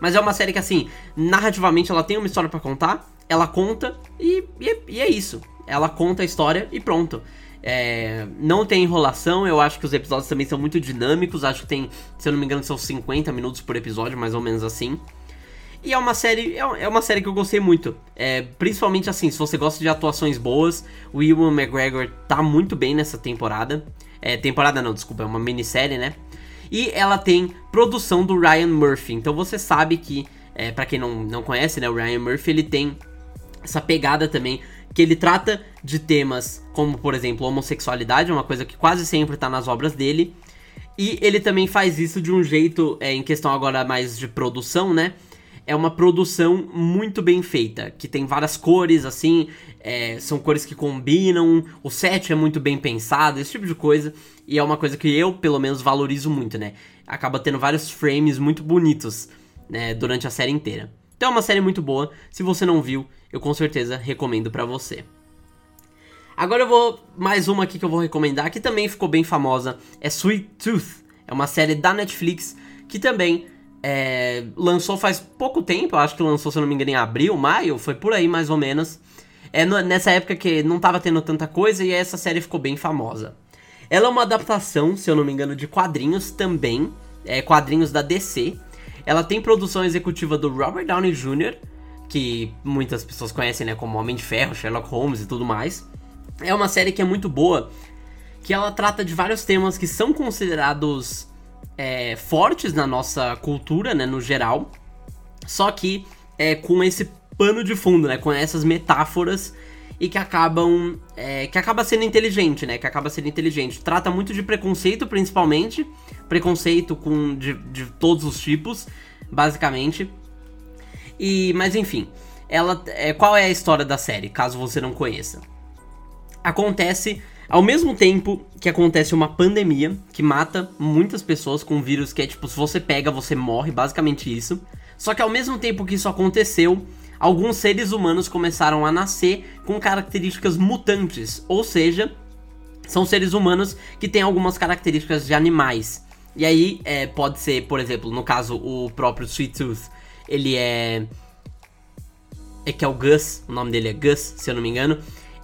Mas é uma série que, assim, narrativamente ela tem uma história para contar, ela conta e, e, e, é isso. Ela conta a história e pronto. É, não tem enrolação, eu acho que os episódios também são muito dinâmicos. Acho que tem, se eu não me engano, são 50 minutos por episódio, mais ou menos assim. E é uma série, é, é uma série que eu gostei muito. É, principalmente assim, se você gosta de atuações boas, o Ewan McGregor tá muito bem nessa temporada. É, temporada não, desculpa, é uma minissérie, né? E ela tem produção do Ryan Murphy. Então você sabe que, é, para quem não, não conhece, né, o Ryan Murphy ele tem essa pegada também que ele trata de temas como, por exemplo, homossexualidade, uma coisa que quase sempre tá nas obras dele. E ele também faz isso de um jeito, é, em questão agora mais de produção, né? É uma produção muito bem feita, que tem várias cores, assim, é, são cores que combinam, o set é muito bem pensado, esse tipo de coisa, e é uma coisa que eu, pelo menos, valorizo muito, né? Acaba tendo vários frames muito bonitos, né, durante a série inteira. Então é uma série muito boa, se você não viu, eu com certeza recomendo para você. Agora eu vou mais uma aqui que eu vou recomendar, que também ficou bem famosa, é Sweet Tooth. É uma série da Netflix que também é, lançou faz pouco tempo, acho que lançou, se não me engano, em abril, maio, foi por aí mais ou menos. É nessa época que não tava tendo tanta coisa e essa série ficou bem famosa. Ela é uma adaptação, se eu não me engano, de quadrinhos também, é, quadrinhos da DC. Ela tem produção executiva do Robert Downey Jr., que muitas pessoas conhecem né, como Homem de Ferro, Sherlock Holmes e tudo mais. É uma série que é muito boa, que ela trata de vários temas que são considerados é, fortes na nossa cultura, né, no geral, só que é, com esse pano de fundo, né, com essas metáforas e que acabam é, que acaba sendo inteligente, né, que acaba sendo inteligente. Trata muito de preconceito, principalmente, preconceito com de, de todos os tipos, basicamente. E, mas enfim, ela, é, qual é a história da série, caso você não conheça? Acontece ao mesmo tempo que acontece uma pandemia que mata muitas pessoas com um vírus que é tipo, se você pega, você morre, basicamente isso. Só que ao mesmo tempo que isso aconteceu, alguns seres humanos começaram a nascer com características mutantes, ou seja, são seres humanos que têm algumas características de animais. E aí, é, pode ser, por exemplo, no caso, o próprio Sweet Tooth, ele é. É que é o Gus, o nome dele é Gus, se eu não me engano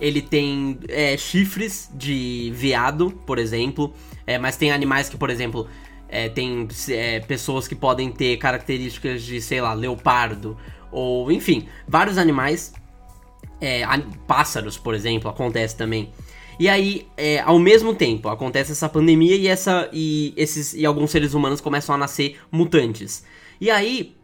ele tem é, chifres de veado, por exemplo. É, mas tem animais que, por exemplo, é, tem é, pessoas que podem ter características de, sei lá, leopardo. Ou, enfim, vários animais. É, pássaros, por exemplo, acontece também. E aí, é, ao mesmo tempo, acontece essa pandemia e, essa, e, esses, e alguns seres humanos começam a nascer mutantes. E aí,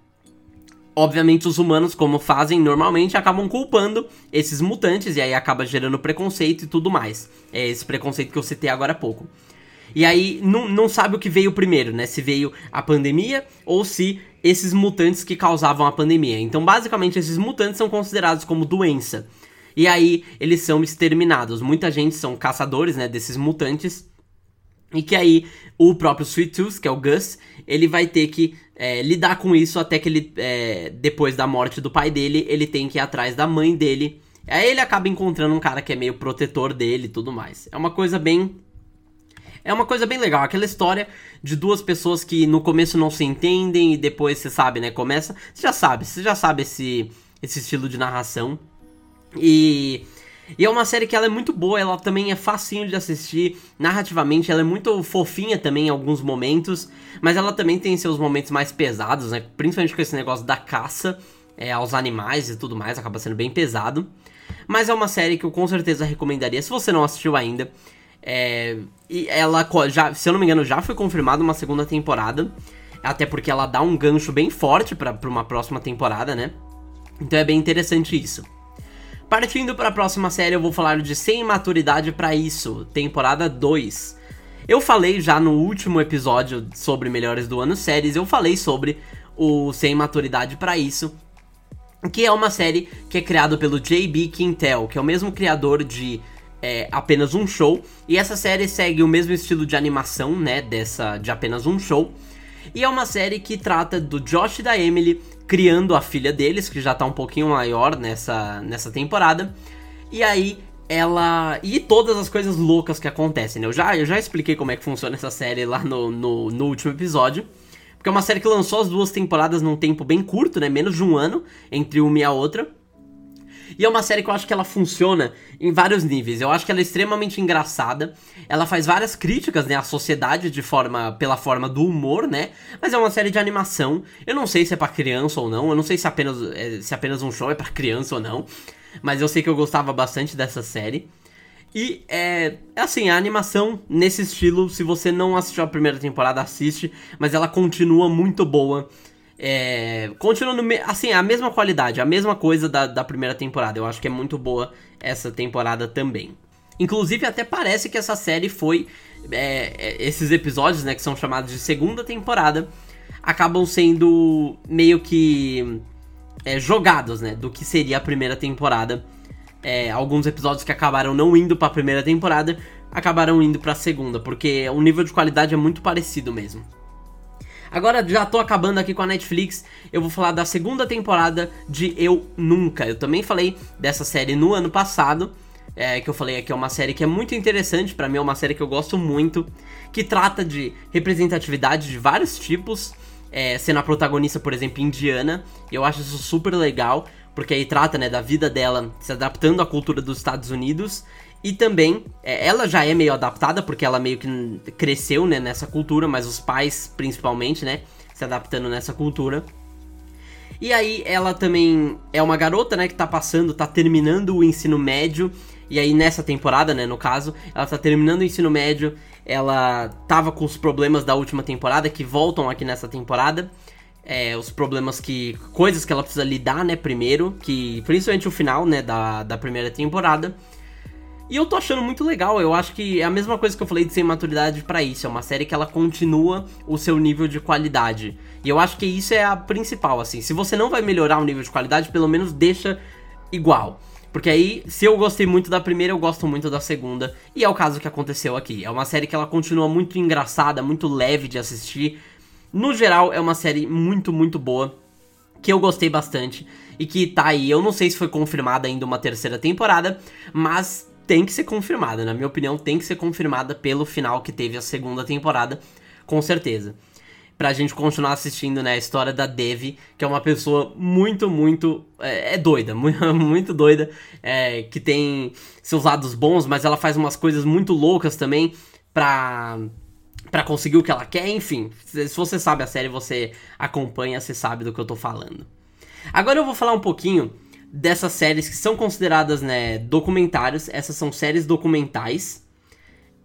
obviamente, os humanos, como fazem normalmente, acabam culpando esses mutantes e aí acaba gerando preconceito e tudo mais. É esse preconceito que eu citei agora há pouco. E aí não, não sabe o que veio primeiro, né? Se veio a pandemia ou se esses mutantes que causavam a pandemia. Então, basicamente, esses mutantes são considerados como doença. E aí eles são exterminados. Muita gente são caçadores, né, desses mutantes. E que aí o próprio Sweet Tooth, que é o Gus, ele vai ter que é, lidar com isso até que ele, é, depois da morte do pai dele, ele tem que ir atrás da mãe dele. Aí ele acaba encontrando um cara que é meio protetor dele e tudo mais. É uma coisa bem é uma coisa bem legal, aquela história de duas pessoas que no começo não se entendem e depois você sabe, né? Começa. Você já sabe, você já sabe esse, esse estilo de narração. E, e é uma série que ela é muito boa, ela também é facinho de assistir, narrativamente, ela é muito fofinha também em alguns momentos, mas ela também tem seus momentos mais pesados, né? Principalmente com esse negócio da caça é, aos animais e tudo mais, acaba sendo bem pesado. Mas é uma série que eu com certeza recomendaria, se você não assistiu ainda. É, e ela, já, se eu não me engano, já foi confirmada uma segunda temporada. Até porque ela dá um gancho bem forte para uma próxima temporada, né? Então é bem interessante isso. Partindo para a próxima série, eu vou falar de Sem Maturidade para Isso, temporada 2. Eu falei já no último episódio sobre Melhores do Ano séries, eu falei sobre o Sem Maturidade para Isso, que é uma série que é criada pelo J.B. Quintel, que é o mesmo criador de é, Apenas um Show, e essa série segue o mesmo estilo de animação, né, dessa de Apenas um Show. E é uma série que trata do Josh e da Emily criando a filha deles, que já tá um pouquinho maior nessa, nessa temporada. E aí ela. E todas as coisas loucas que acontecem, né? Eu já, eu já expliquei como é que funciona essa série lá no, no, no último episódio. Porque é uma série que lançou as duas temporadas num tempo bem curto, né? Menos de um ano entre uma e a outra. E é uma série que eu acho que ela funciona em vários níveis. Eu acho que ela é extremamente engraçada. Ela faz várias críticas, né, à sociedade de forma pela forma do humor, né? Mas é uma série de animação. Eu não sei se é para criança ou não. Eu não sei se apenas é, se apenas um show é para criança ou não. Mas eu sei que eu gostava bastante dessa série. E é, assim, a animação nesse estilo, se você não assistiu a primeira temporada, assiste, mas ela continua muito boa. É, continua no, assim, a mesma qualidade, a mesma coisa da, da primeira temporada. Eu acho que é muito boa essa temporada também. Inclusive, até parece que essa série foi. É, é, esses episódios, né, que são chamados de segunda temporada, acabam sendo meio que é, jogados, né, do que seria a primeira temporada. É, alguns episódios que acabaram não indo para a primeira temporada acabaram indo para a segunda, porque o nível de qualidade é muito parecido mesmo. Agora já tô acabando aqui com a Netflix, eu vou falar da segunda temporada de Eu Nunca. Eu também falei dessa série no ano passado, é, que eu falei aqui é uma série que é muito interessante, para mim é uma série que eu gosto muito, que trata de representatividade de vários tipos, é, sendo a protagonista, por exemplo, indiana. Eu acho isso super legal, porque aí trata né, da vida dela se adaptando à cultura dos Estados Unidos e também, é, ela já é meio adaptada, porque ela meio que cresceu né, nessa cultura, mas os pais, principalmente, né, se adaptando nessa cultura. E aí, ela também é uma garota, né, que tá passando, tá terminando o ensino médio. E aí, nessa temporada, né, no caso, ela tá terminando o ensino médio. Ela tava com os problemas da última temporada, que voltam aqui nessa temporada. É, os problemas que. coisas que ela precisa lidar, né, primeiro. Que. Principalmente o final, né, da, da primeira temporada. E eu tô achando muito legal, eu acho que é a mesma coisa que eu falei de sem maturidade para isso, é uma série que ela continua o seu nível de qualidade. E eu acho que isso é a principal, assim. Se você não vai melhorar o nível de qualidade, pelo menos deixa igual. Porque aí, se eu gostei muito da primeira, eu gosto muito da segunda. E é o caso que aconteceu aqui. É uma série que ela continua muito engraçada, muito leve de assistir. No geral, é uma série muito, muito boa. Que eu gostei bastante. E que tá aí. Eu não sei se foi confirmada ainda uma terceira temporada. Mas tem que ser confirmada, na minha opinião, tem que ser confirmada pelo final que teve a segunda temporada, com certeza. pra gente continuar assistindo, né, a história da Devi, que é uma pessoa muito, muito. É, é doida, muito, muito doida, é, que tem seus lados bons, mas ela faz umas coisas muito loucas também pra. Pra conseguir o que ela quer, enfim. Se você sabe a série, você acompanha, você sabe do que eu tô falando. Agora eu vou falar um pouquinho dessas séries que são consideradas, né, documentários. Essas são séries documentais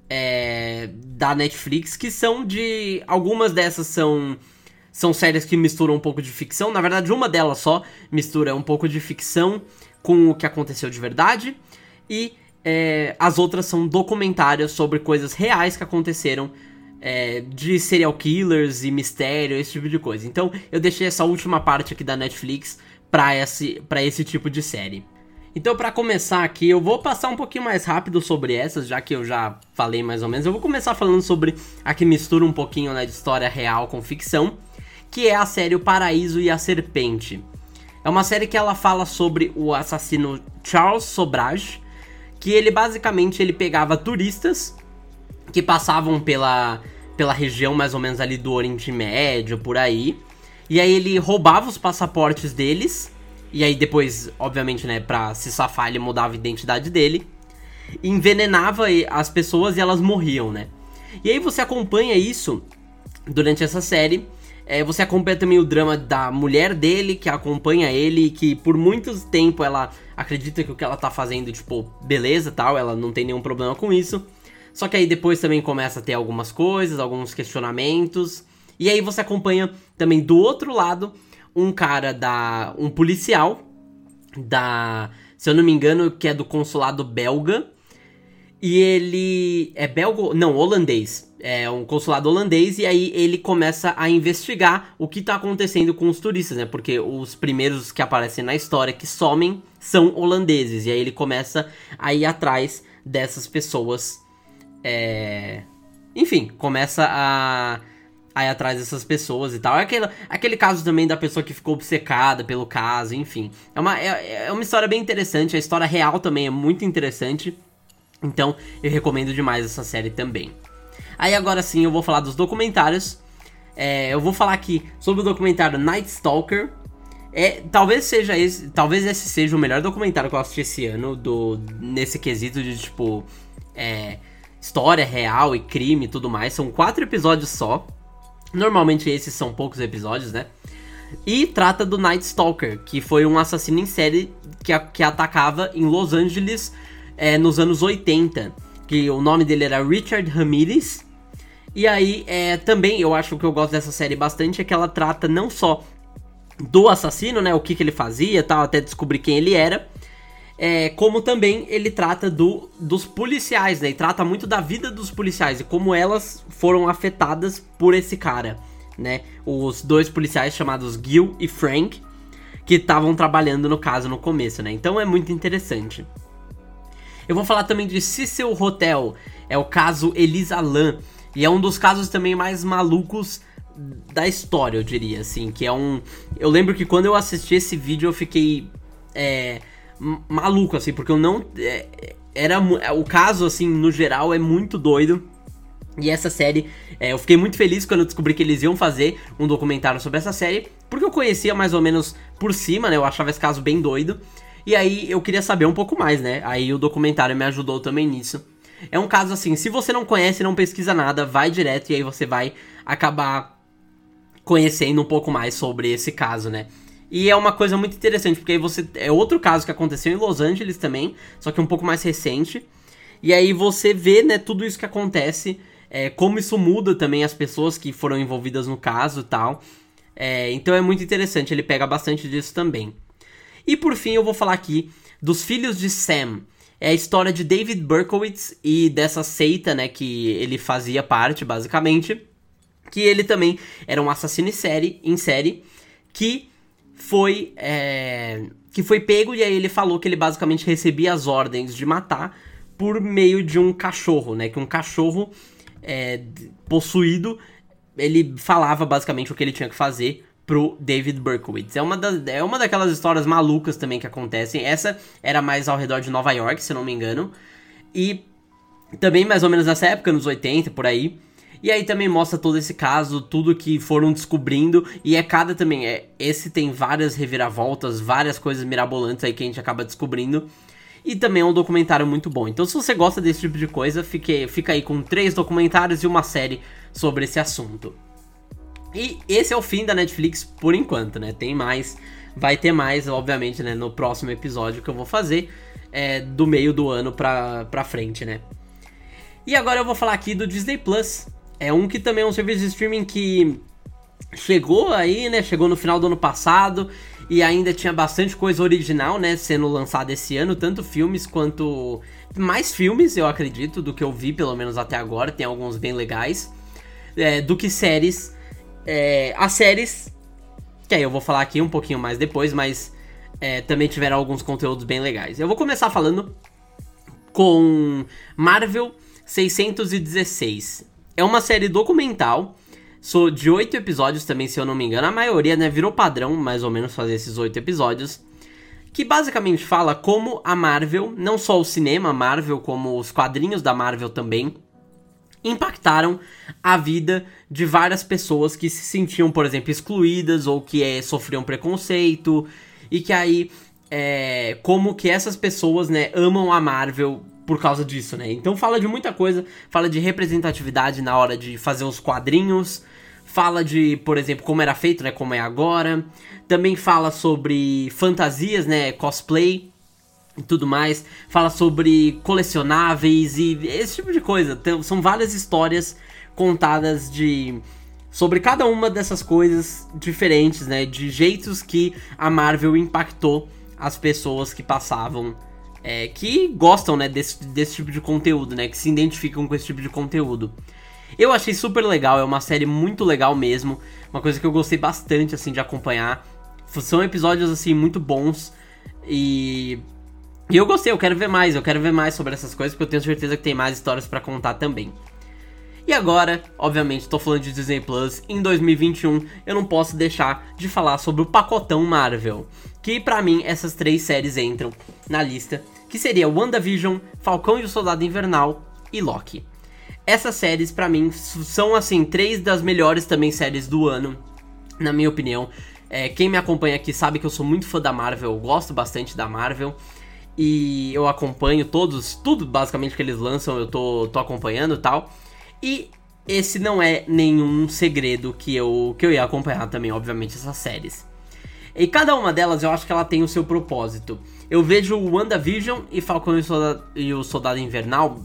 é, da Netflix, que são de. Algumas dessas são. São séries que misturam um pouco de ficção. Na verdade, uma delas só mistura um pouco de ficção com o que aconteceu de verdade. E é, as outras são documentários sobre coisas reais que aconteceram é, de serial killers e mistério, esse tipo de coisa. Então eu deixei essa última parte aqui da Netflix para esse, esse tipo de série. Então, para começar aqui, eu vou passar um pouquinho mais rápido sobre essas, já que eu já falei mais ou menos. Eu vou começar falando sobre a que mistura um pouquinho né, de história real com ficção, que é a série O Paraíso e a Serpente. É uma série que ela fala sobre o assassino Charles Sobrage, que ele basicamente ele pegava turistas que passavam pela, pela região mais ou menos ali do Oriente Médio, por aí, e aí ele roubava os passaportes deles e aí depois, obviamente, né, pra se safar, ele mudava a identidade dele. Envenenava as pessoas e elas morriam, né? E aí você acompanha isso durante essa série. É, você acompanha também o drama da mulher dele, que acompanha ele, que por muito tempo ela acredita que o que ela tá fazendo, tipo, beleza tal, ela não tem nenhum problema com isso. Só que aí depois também começa a ter algumas coisas, alguns questionamentos. E aí você acompanha também do outro lado um cara da. um policial da. Se eu não me engano, que é do consulado belga. E ele. É belga? Não, holandês. É um consulado holandês. E aí ele começa a investigar o que tá acontecendo com os turistas, né? Porque os primeiros que aparecem na história que somem são holandeses. E aí ele começa a ir atrás dessas pessoas. É... Enfim, começa a aí atrás dessas pessoas e tal. É aquele, aquele caso também da pessoa que ficou obcecada pelo caso, enfim. É uma, é, é uma história bem interessante, a história real também é muito interessante. Então eu recomendo demais essa série também. Aí agora sim eu vou falar dos documentários. É, eu vou falar aqui sobre o documentário Night Stalker. É, talvez seja esse, talvez esse seja o melhor documentário que eu assisti esse ano do nesse quesito de tipo é, história real e crime e tudo mais. São quatro episódios só. Normalmente esses são poucos episódios, né? E trata do Night Stalker, que foi um assassino em série que, que atacava em Los Angeles é, nos anos 80. Que o nome dele era Richard Ramirez. E aí, é, também eu acho que eu gosto dessa série bastante é que ela trata não só do assassino, né? O que, que ele fazia tal, até descobrir quem ele era é, como também ele trata do, dos policiais, né? E trata muito da vida dos policiais e como elas foram afetadas por esse cara, né? Os dois policiais chamados Gil e Frank, que estavam trabalhando no caso no começo, né? Então é muito interessante. Eu vou falar também de Cecil Hotel, é o caso Elisa Lam, e é um dos casos também mais malucos da história, eu diria, assim, que é um... Eu lembro que quando eu assisti esse vídeo eu fiquei... É maluco, assim, porque eu não. É, era o caso, assim, no geral, é muito doido. E essa série, é, eu fiquei muito feliz quando eu descobri que eles iam fazer um documentário sobre essa série, porque eu conhecia mais ou menos por cima, né? Eu achava esse caso bem doido. E aí eu queria saber um pouco mais, né? Aí o documentário me ajudou também nisso. É um caso assim, se você não conhece, não pesquisa nada, vai direto e aí você vai acabar conhecendo um pouco mais sobre esse caso, né? E é uma coisa muito interessante, porque aí você. É outro caso que aconteceu em Los Angeles também, só que um pouco mais recente. E aí você vê, né, tudo isso que acontece, é, como isso muda também as pessoas que foram envolvidas no caso e tal. É, então é muito interessante, ele pega bastante disso também. E por fim eu vou falar aqui dos filhos de Sam. É a história de David Berkowitz e dessa seita, né, que ele fazia parte, basicamente. Que ele também era um assassino em série, em série que foi é, que foi pego e aí ele falou que ele basicamente recebia as ordens de matar por meio de um cachorro, né? Que um cachorro é, possuído ele falava basicamente o que ele tinha que fazer pro David Berkowitz. É uma, é uma daquelas histórias malucas também que acontecem. Essa era mais ao redor de Nova York, se não me engano. E também mais ou menos nessa época, nos 80, por aí. E aí também mostra todo esse caso, tudo que foram descobrindo. E é cada também. É, esse tem várias reviravoltas, várias coisas mirabolantes aí que a gente acaba descobrindo. E também é um documentário muito bom. Então, se você gosta desse tipo de coisa, fique, fica aí com três documentários e uma série sobre esse assunto. E esse é o fim da Netflix por enquanto, né? Tem mais, vai ter mais, obviamente, né? No próximo episódio que eu vou fazer, é, do meio do ano pra, pra frente, né? E agora eu vou falar aqui do Disney Plus. É um que também é um serviço de streaming que chegou aí, né? Chegou no final do ano passado e ainda tinha bastante coisa original, né? Sendo lançada esse ano, tanto filmes quanto. Mais filmes, eu acredito, do que eu vi, pelo menos até agora. Tem alguns bem legais. É, do que séries. É, as séries. Que aí eu vou falar aqui um pouquinho mais depois, mas é, também tiveram alguns conteúdos bem legais. Eu vou começar falando com Marvel 616. É uma série documental Sou de oito episódios também, se eu não me engano. A maioria, né, virou padrão, mais ou menos, fazer esses oito episódios. Que basicamente fala como a Marvel, não só o cinema Marvel, como os quadrinhos da Marvel também, impactaram a vida de várias pessoas que se sentiam, por exemplo, excluídas ou que é, sofriam preconceito. E que aí, é, como que essas pessoas, né, amam a Marvel por causa disso, né? Então fala de muita coisa, fala de representatividade na hora de fazer os quadrinhos, fala de, por exemplo, como era feito, né, como é agora. Também fala sobre fantasias, né, cosplay e tudo mais. Fala sobre colecionáveis e esse tipo de coisa. Então, são várias histórias contadas de sobre cada uma dessas coisas diferentes, né, de jeitos que a Marvel impactou as pessoas que passavam é, que gostam, né, desse, desse tipo de conteúdo, né, que se identificam com esse tipo de conteúdo. Eu achei super legal, é uma série muito legal mesmo, uma coisa que eu gostei bastante assim de acompanhar. São episódios assim muito bons e e eu gostei, eu quero ver mais, eu quero ver mais sobre essas coisas, porque eu tenho certeza que tem mais histórias para contar também. E agora, obviamente, tô falando de Disney Plus, em 2021 eu não posso deixar de falar sobre o pacotão Marvel, que para mim essas três séries entram na lista, que seria WandaVision, Falcão e o Soldado Invernal e Loki. Essas séries, para mim, são, assim, três das melhores também séries do ano, na minha opinião. É, quem me acompanha aqui sabe que eu sou muito fã da Marvel, eu gosto bastante da Marvel. E eu acompanho todos, tudo basicamente que eles lançam, eu tô, tô acompanhando tal. E esse não é nenhum segredo que eu, que eu ia acompanhar também, obviamente, essas séries. E cada uma delas eu acho que ela tem o seu propósito. Eu vejo o WandaVision e Falcão e o Soldado, e o Soldado Invernal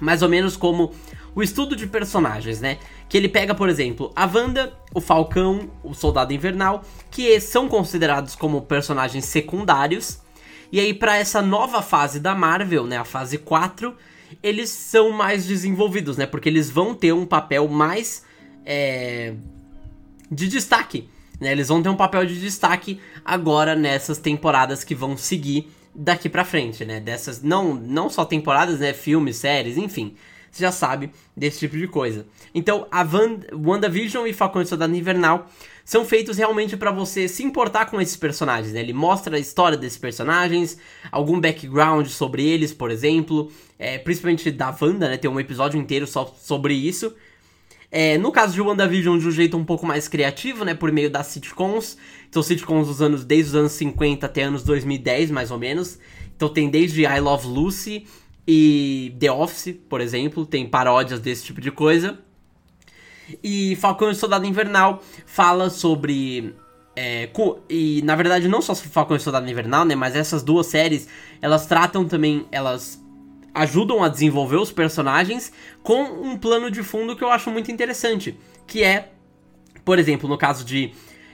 mais ou menos como o estudo de personagens, né? Que ele pega, por exemplo, a Wanda, o Falcão, o Soldado Invernal, que são considerados como personagens secundários. E aí, para essa nova fase da Marvel, né, a fase 4, eles são mais desenvolvidos, né? Porque eles vão ter um papel mais é, de destaque. Né? Eles vão ter um papel de destaque agora nessas temporadas que vão seguir daqui pra frente, né? Dessas, não, não só temporadas, né? Filmes, séries, enfim. Você já sabe desse tipo de coisa. Então, a Van, WandaVision e Falcão e Soldado Invernal são feitos realmente para você se importar com esses personagens, né? Ele mostra a história desses personagens, algum background sobre eles, por exemplo. É, principalmente da Wanda, né? Tem um episódio inteiro só sobre isso. É, no caso de WandaVision, de um jeito um pouco mais criativo, né? Por meio das sitcoms. Então, sitcoms dos anos, desde os anos 50 até anos 2010, mais ou menos. Então, tem desde I Love Lucy e The Office, por exemplo. Tem paródias desse tipo de coisa. E Falcão e Soldado Invernal fala sobre é, e na verdade não só Falcão e Soldado Invernal, né, mas essas duas séries, elas tratam também, elas ajudam a desenvolver os personagens com um plano de fundo que eu acho muito interessante, que é, por exemplo, no caso de,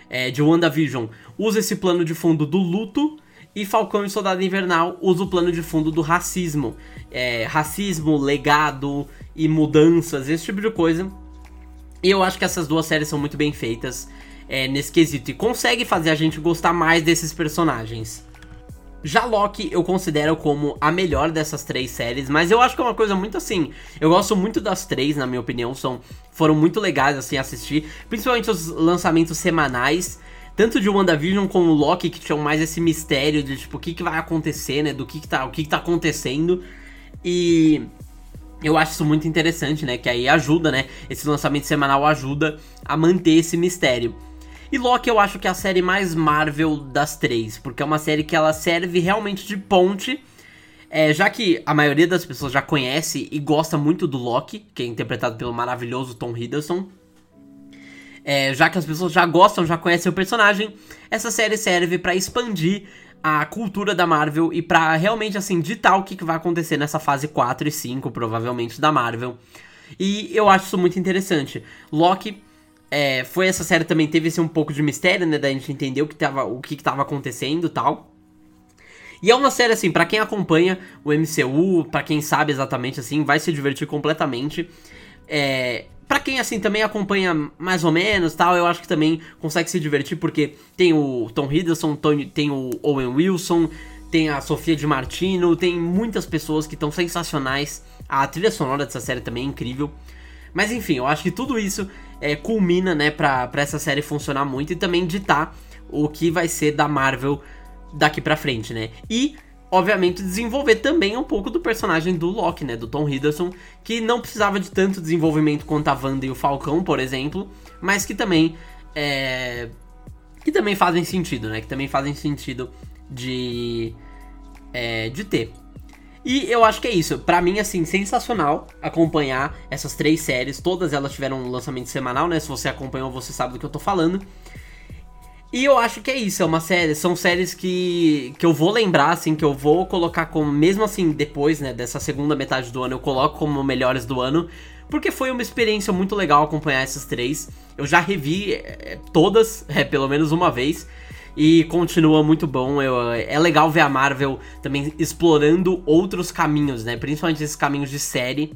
é, de WandaVision, usa esse plano de fundo do luto e Falcão e Soldado Invernal usa o plano de fundo do racismo. É, racismo, legado e mudanças, esse tipo de coisa. E eu acho que essas duas séries são muito bem feitas é, nesse quesito e consegue fazer a gente gostar mais desses personagens. Já Loki eu considero como a melhor dessas três séries, mas eu acho que é uma coisa muito assim. Eu gosto muito das três, na minha opinião, são foram muito legais assim assistir, principalmente os lançamentos semanais, tanto de WandaVision como Loki que tinham mais esse mistério de tipo o que, que vai acontecer, né, do que, que tá, o que, que tá acontecendo. E Eu acho isso muito interessante, né? Que aí ajuda, né? Esse lançamento semanal ajuda a manter esse mistério. E Loki eu acho que é a série mais Marvel das três, porque é uma série que ela serve realmente de ponte. É, já que a maioria das pessoas já conhece e gosta muito do Loki, que é interpretado pelo maravilhoso Tom Hiddleston. É, já que as pessoas já gostam, já conhecem o personagem, essa série serve para expandir a cultura da Marvel e para realmente assim ditar o que, que vai acontecer nessa fase 4 e 5, provavelmente, da Marvel. E eu acho isso muito interessante. Loki é, foi essa série também, teve esse um pouco de mistério, né? Da gente entender o que tava, o que, que tava acontecendo tal. E é uma série, assim, para quem acompanha o MCU, para quem sabe exatamente, assim, vai se divertir completamente. É, para quem, assim, também acompanha mais ou menos tal, eu acho que também consegue se divertir, porque tem o Tom Hiddleston, tem o Owen Wilson, tem a Sofia de Martino, tem muitas pessoas que estão sensacionais. A trilha sonora dessa série também é incrível. Mas enfim, eu acho que tudo isso é, culmina, né, pra, pra essa série funcionar muito e também ditar o que vai ser da Marvel daqui pra frente, né? E, obviamente, desenvolver também um pouco do personagem do Loki, né? Do Tom Hiddleston, que não precisava de tanto desenvolvimento quanto a Wanda e o Falcão, por exemplo, mas que também é... que também fazem sentido, né? Que também fazem sentido de é, de ter. E eu acho que é isso. Para mim, assim, sensacional acompanhar essas três séries. Todas elas tiveram um lançamento semanal, né? Se você acompanhou, você sabe do que eu tô falando. E eu acho que é isso, é uma série, são séries que, que eu vou lembrar, assim, que eu vou colocar como, mesmo assim, depois, né, dessa segunda metade do ano, eu coloco como melhores do ano, porque foi uma experiência muito legal acompanhar essas três. Eu já revi é, todas, é, pelo menos uma vez, e continua muito bom. Eu, é legal ver a Marvel também explorando outros caminhos, né? Principalmente esses caminhos de série.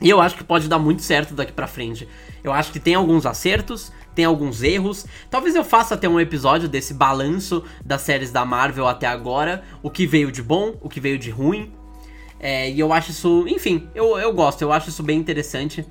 E eu acho que pode dar muito certo daqui pra frente. Eu acho que tem alguns acertos, tem alguns erros. Talvez eu faça até um episódio desse balanço das séries da Marvel até agora. O que veio de bom, o que veio de ruim. É, e eu acho isso, enfim, eu, eu gosto, eu acho isso bem interessante.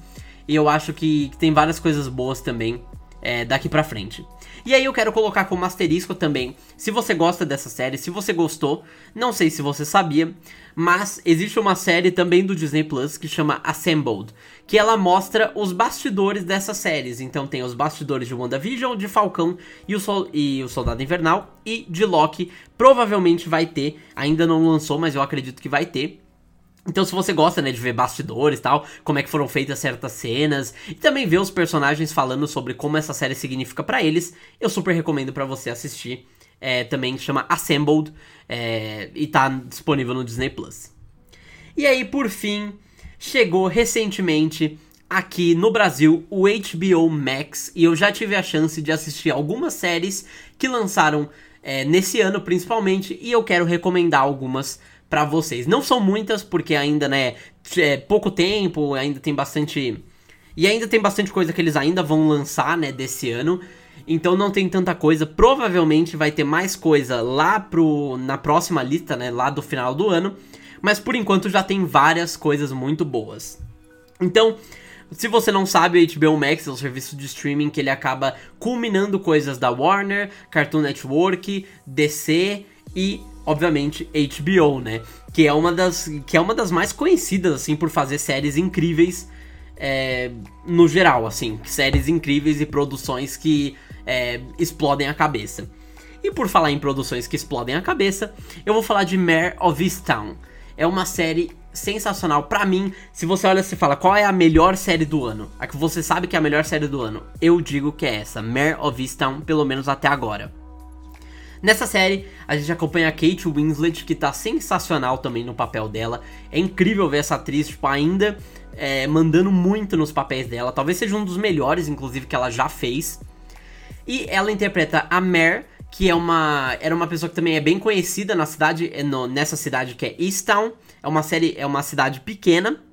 E eu acho que, que tem várias coisas boas também é, daqui pra frente. E aí eu quero colocar como asterisco também, se você gosta dessa série, se você gostou, não sei se você sabia, mas existe uma série também do Disney Plus que chama Assembled, que ela mostra os bastidores dessas séries. Então tem os bastidores de WandaVision, de Falcão e o, Sol e o Soldado Invernal e de Loki. Provavelmente vai ter, ainda não lançou, mas eu acredito que vai ter. Então, se você gosta, né, de ver bastidores tal, como é que foram feitas certas cenas, e também ver os personagens falando sobre como essa série significa para eles, eu super recomendo para você assistir. É, também chama Assembled é, e tá disponível no Disney Plus. E aí, por fim, chegou recentemente aqui no Brasil o HBO Max e eu já tive a chance de assistir algumas séries que lançaram é, nesse ano principalmente e eu quero recomendar algumas para vocês. Não são muitas, porque ainda, né, é pouco tempo, ainda tem bastante. E ainda tem bastante coisa que eles ainda vão lançar, né, desse ano. Então não tem tanta coisa. Provavelmente vai ter mais coisa lá pro na próxima lista, né, lá do final do ano. Mas por enquanto já tem várias coisas muito boas. Então, se você não sabe, o HBO Max é um serviço de streaming que ele acaba culminando coisas da Warner, Cartoon Network, DC e obviamente, HBO, né? Que é uma das, que é uma das mais conhecidas, assim, por fazer séries incríveis é, no geral, assim. Séries incríveis e produções que é, explodem a cabeça. E por falar em produções que explodem a cabeça, eu vou falar de Mare of Easttown. É uma série sensacional. Para mim, se você olha e fala qual é a melhor série do ano, a que você sabe que é a melhor série do ano, eu digo que é essa, Mare of Easttown, pelo menos até agora. Nessa série, a gente acompanha a Kate Winslet, que tá sensacional também no papel dela. É incrível ver essa atriz, tipo, ainda é, mandando muito nos papéis dela. Talvez seja um dos melhores, inclusive, que ela já fez. E ela interpreta a Mare, que é uma era uma pessoa que também é bem conhecida na cidade, é no, nessa cidade que é Easttown. É uma série, é uma cidade pequena,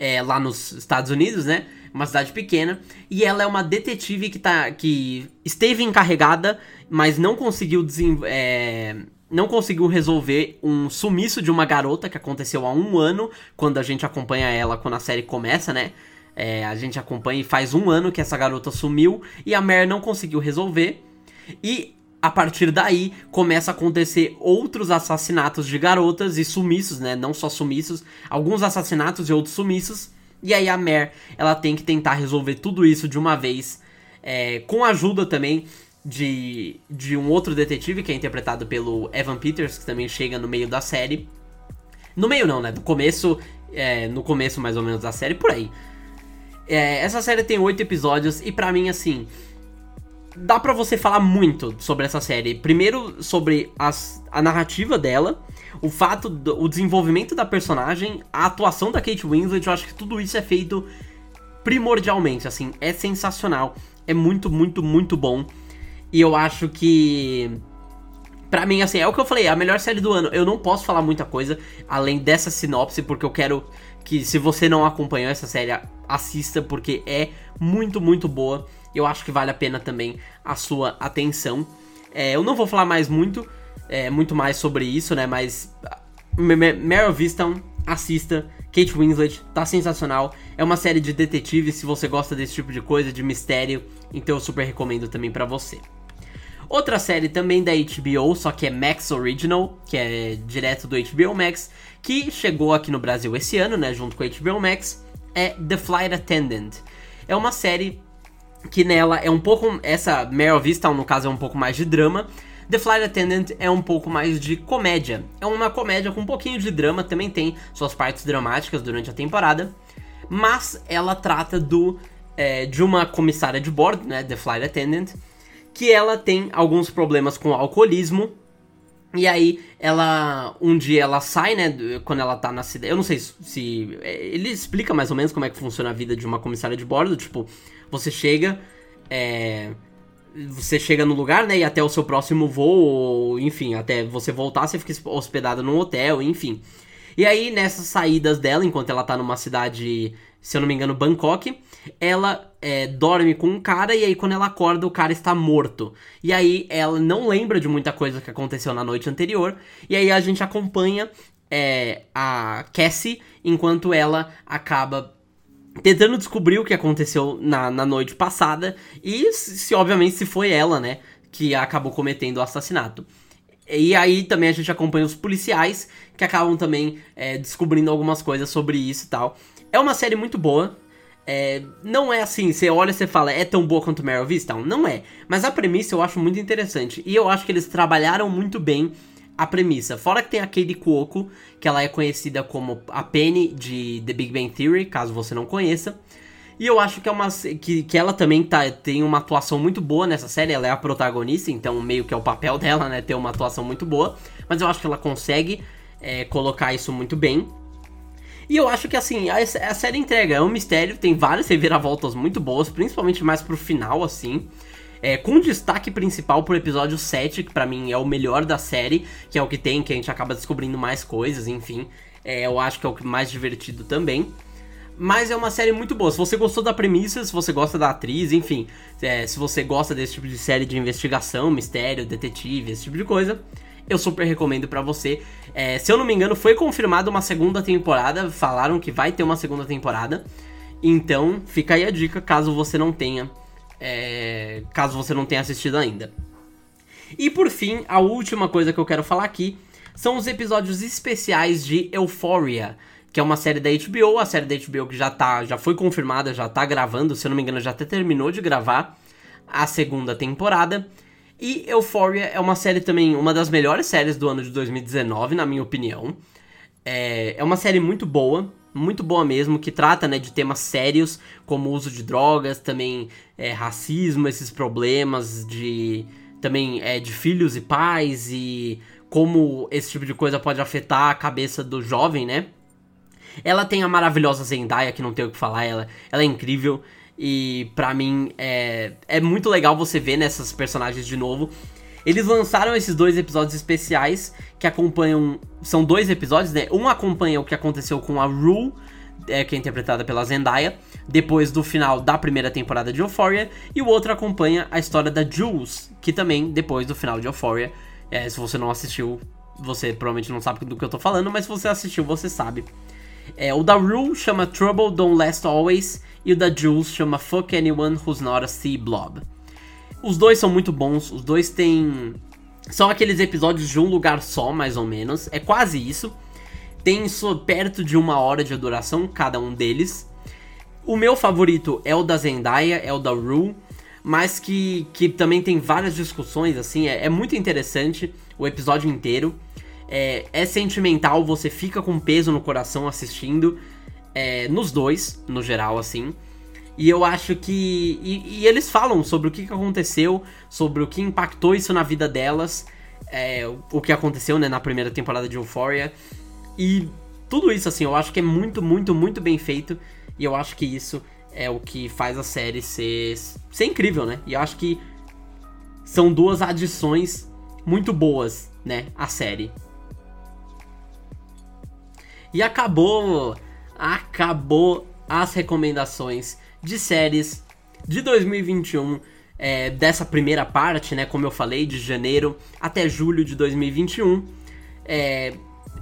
é, lá nos Estados Unidos, né? Uma cidade pequena. E ela é uma detetive que, tá, que esteve encarregada mas não conseguiu é, não conseguiu resolver um sumiço de uma garota que aconteceu há um ano, quando a gente acompanha ela quando a série começa, né? É, a gente acompanha e faz um ano que essa garota sumiu e a Mare não conseguiu resolver. E a partir daí começa a acontecer outros assassinatos de garotas e sumiços, né? Não só sumiços, alguns assassinatos e outros sumiços. E aí a Mare, ela tem que tentar resolver tudo isso de uma vez, é, com a ajuda também de, de um outro detetive que é interpretado pelo Evan Peters, que também chega no meio da série. No meio não, né? No começo, é, no começo mais ou menos da série, por aí. É, essa série tem oito episódios e para mim, assim, dá para você falar muito sobre essa série. Primeiro, sobre as, a narrativa dela, o fato, do, o desenvolvimento da personagem, a atuação da Kate Winslet, eu acho que tudo isso é feito primordialmente, assim, é sensacional, é muito, muito, muito bom. E eu acho que Pra mim, assim, é o que eu falei, a melhor série do ano. Eu não posso falar muita coisa além dessa sinopse, porque eu quero que, se você não acompanhou essa série, assista, porque é muito, muito boa. Eu acho que vale a pena também a sua atenção. É, eu não vou falar mais muito, é, muito mais sobre isso, né? Mas Meryl Viston, assista. Kate Winslet, tá sensacional. É uma série de detetive, se você gosta desse tipo de coisa, de mistério, então eu super recomendo também para você. Outra série também da HBO, só que é Max Original, que é direto do HBO Max, que chegou aqui no Brasil esse ano, né, junto com a HBO Max, é The Flight Attendant. É uma série que nela é um pouco. Essa Meryl Vista, no caso, é um pouco mais de drama. The Flight Attendant é um pouco mais de comédia. É uma comédia com um pouquinho de drama, também tem suas partes dramáticas durante a temporada. Mas ela trata do é, de uma comissária de bordo, né, The Flight Attendant, que ela tem alguns problemas com alcoolismo. E aí, ela. Um dia ela sai, né? Quando ela tá na cidade. Eu não sei se. É, ele explica mais ou menos como é que funciona a vida de uma comissária de bordo. Tipo, você chega. É, você chega no lugar, né? E até o seu próximo voo, ou, enfim, até você voltar, você fica hospedada num hotel, enfim. E aí, nessas saídas dela, enquanto ela tá numa cidade, se eu não me engano, Bangkok, ela é, dorme com um cara e aí quando ela acorda o cara está morto. E aí ela não lembra de muita coisa que aconteceu na noite anterior. E aí a gente acompanha é, a Cassie enquanto ela acaba tentando descobrir o que aconteceu na, na noite passada e se obviamente se foi ela, né, que acabou cometendo o assassinato. E aí também a gente acompanha os policiais que acabam também é, descobrindo algumas coisas sobre isso e tal. É uma série muito boa, é, não é assim, você olha e você fala, é tão boa quanto Meryl Vista? Não é. Mas a premissa eu acho muito interessante. E eu acho que eles trabalharam muito bem a premissa. Fora que tem a Katie Cuoco, que ela é conhecida como a Penny de The Big Bang Theory, caso você não conheça. E eu acho que é uma que, que ela também tá, tem uma atuação muito boa nessa série, ela é a protagonista, então meio que é o papel dela, né, ter uma atuação muito boa. Mas eu acho que ela consegue é, colocar isso muito bem. E eu acho que assim, a, a série entrega, é um mistério, tem várias reviravoltas muito boas, principalmente mais pro final, assim. É, com destaque principal pro episódio 7, que para mim é o melhor da série, que é o que tem, que a gente acaba descobrindo mais coisas, enfim. É, eu acho que é o mais divertido também. Mas é uma série muito boa. Se você gostou da premissa, se você gosta da atriz, enfim, é, se você gosta desse tipo de série de investigação, mistério, detetive, esse tipo de coisa, eu super recomendo para você. É, se eu não me engano, foi confirmada uma segunda temporada. Falaram que vai ter uma segunda temporada. Então, fica aí a dica caso você não tenha. É, caso você não tenha assistido ainda. E por fim, a última coisa que eu quero falar aqui são os episódios especiais de Euphoria, que é uma série da HBO, a série da HBO que já tá, já foi confirmada, já tá gravando, se eu não me engano, já até terminou de gravar a segunda temporada. E Euphoria é uma série também, uma das melhores séries do ano de 2019, na minha opinião. É, é uma série muito boa, muito boa mesmo, que trata né, de temas sérios, como o uso de drogas, também é, racismo, esses problemas de também é, de filhos e pais e como esse tipo de coisa pode afetar a cabeça do jovem, né? Ela tem a maravilhosa Zendaya, que não tem o que falar, ela, ela é incrível. E para mim é, é muito legal você ver nessas personagens de novo. Eles lançaram esses dois episódios especiais que acompanham. São dois episódios, né? Um acompanha o que aconteceu com a Rue, é, que é interpretada pela Zendaya, depois do final da primeira temporada de Euphoria, e o outro acompanha a história da Jules, que também depois do final de Euphoria. É, se você não assistiu, você provavelmente não sabe do que eu tô falando, mas se você assistiu, você sabe. É, o da Rue chama Trouble Don't Last Always e o da Jules chama Fuck Anyone Who's Not a Sea Blob. os dois são muito bons, os dois têm. São aqueles episódios de um lugar só, mais ou menos. É quase isso. Tem isso perto de uma hora de duração, cada um deles. O meu favorito é o da Zendaya, é o da Rue, mas que, que também tem várias discussões, assim, é, é muito interessante o episódio inteiro. É, é, sentimental, você fica com peso no coração assistindo, é, nos dois, no geral, assim. E eu acho que. E, e, eles falam sobre o que aconteceu, sobre o que impactou isso na vida delas, é, o que aconteceu né, na primeira temporada de Euphoria. E tudo isso, assim, eu acho que é muito, muito, muito bem feito. E eu acho que isso é o que faz a série ser, ser incrível, né? E eu acho que são duas adições muito boas, né? A série. E acabou. Acabou as recomendações de séries de 2021. É, dessa primeira parte, né? Como eu falei, de janeiro até julho de 2021. É,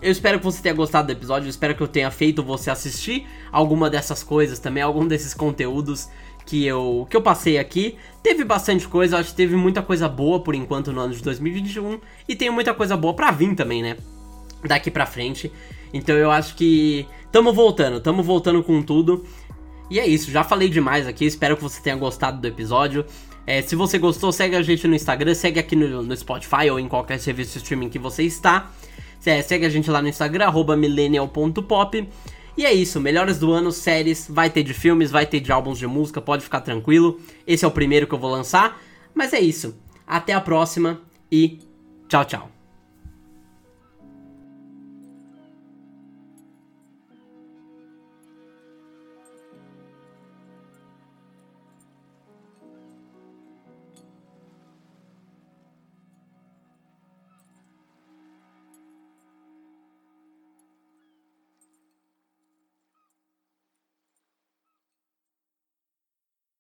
eu espero que você tenha gostado do episódio, eu espero que eu tenha feito você assistir alguma dessas coisas também, algum desses conteúdos que eu, que eu passei aqui. Teve bastante coisa, acho que teve muita coisa boa por enquanto no ano de 2021 e tem muita coisa boa pra vir também, né? Daqui pra frente. Então eu acho que tamo voltando, tamo voltando com tudo. E é isso, já falei demais aqui, espero que você tenha gostado do episódio. É, se você gostou, segue a gente no Instagram, segue aqui no, no Spotify ou em qualquer serviço de streaming que você está. É, segue a gente lá no Instagram, millennial.pop. E é isso, melhores do ano, séries, vai ter de filmes, vai ter de álbuns de música, pode ficar tranquilo. Esse é o primeiro que eu vou lançar. Mas é isso. Até a próxima e tchau, tchau.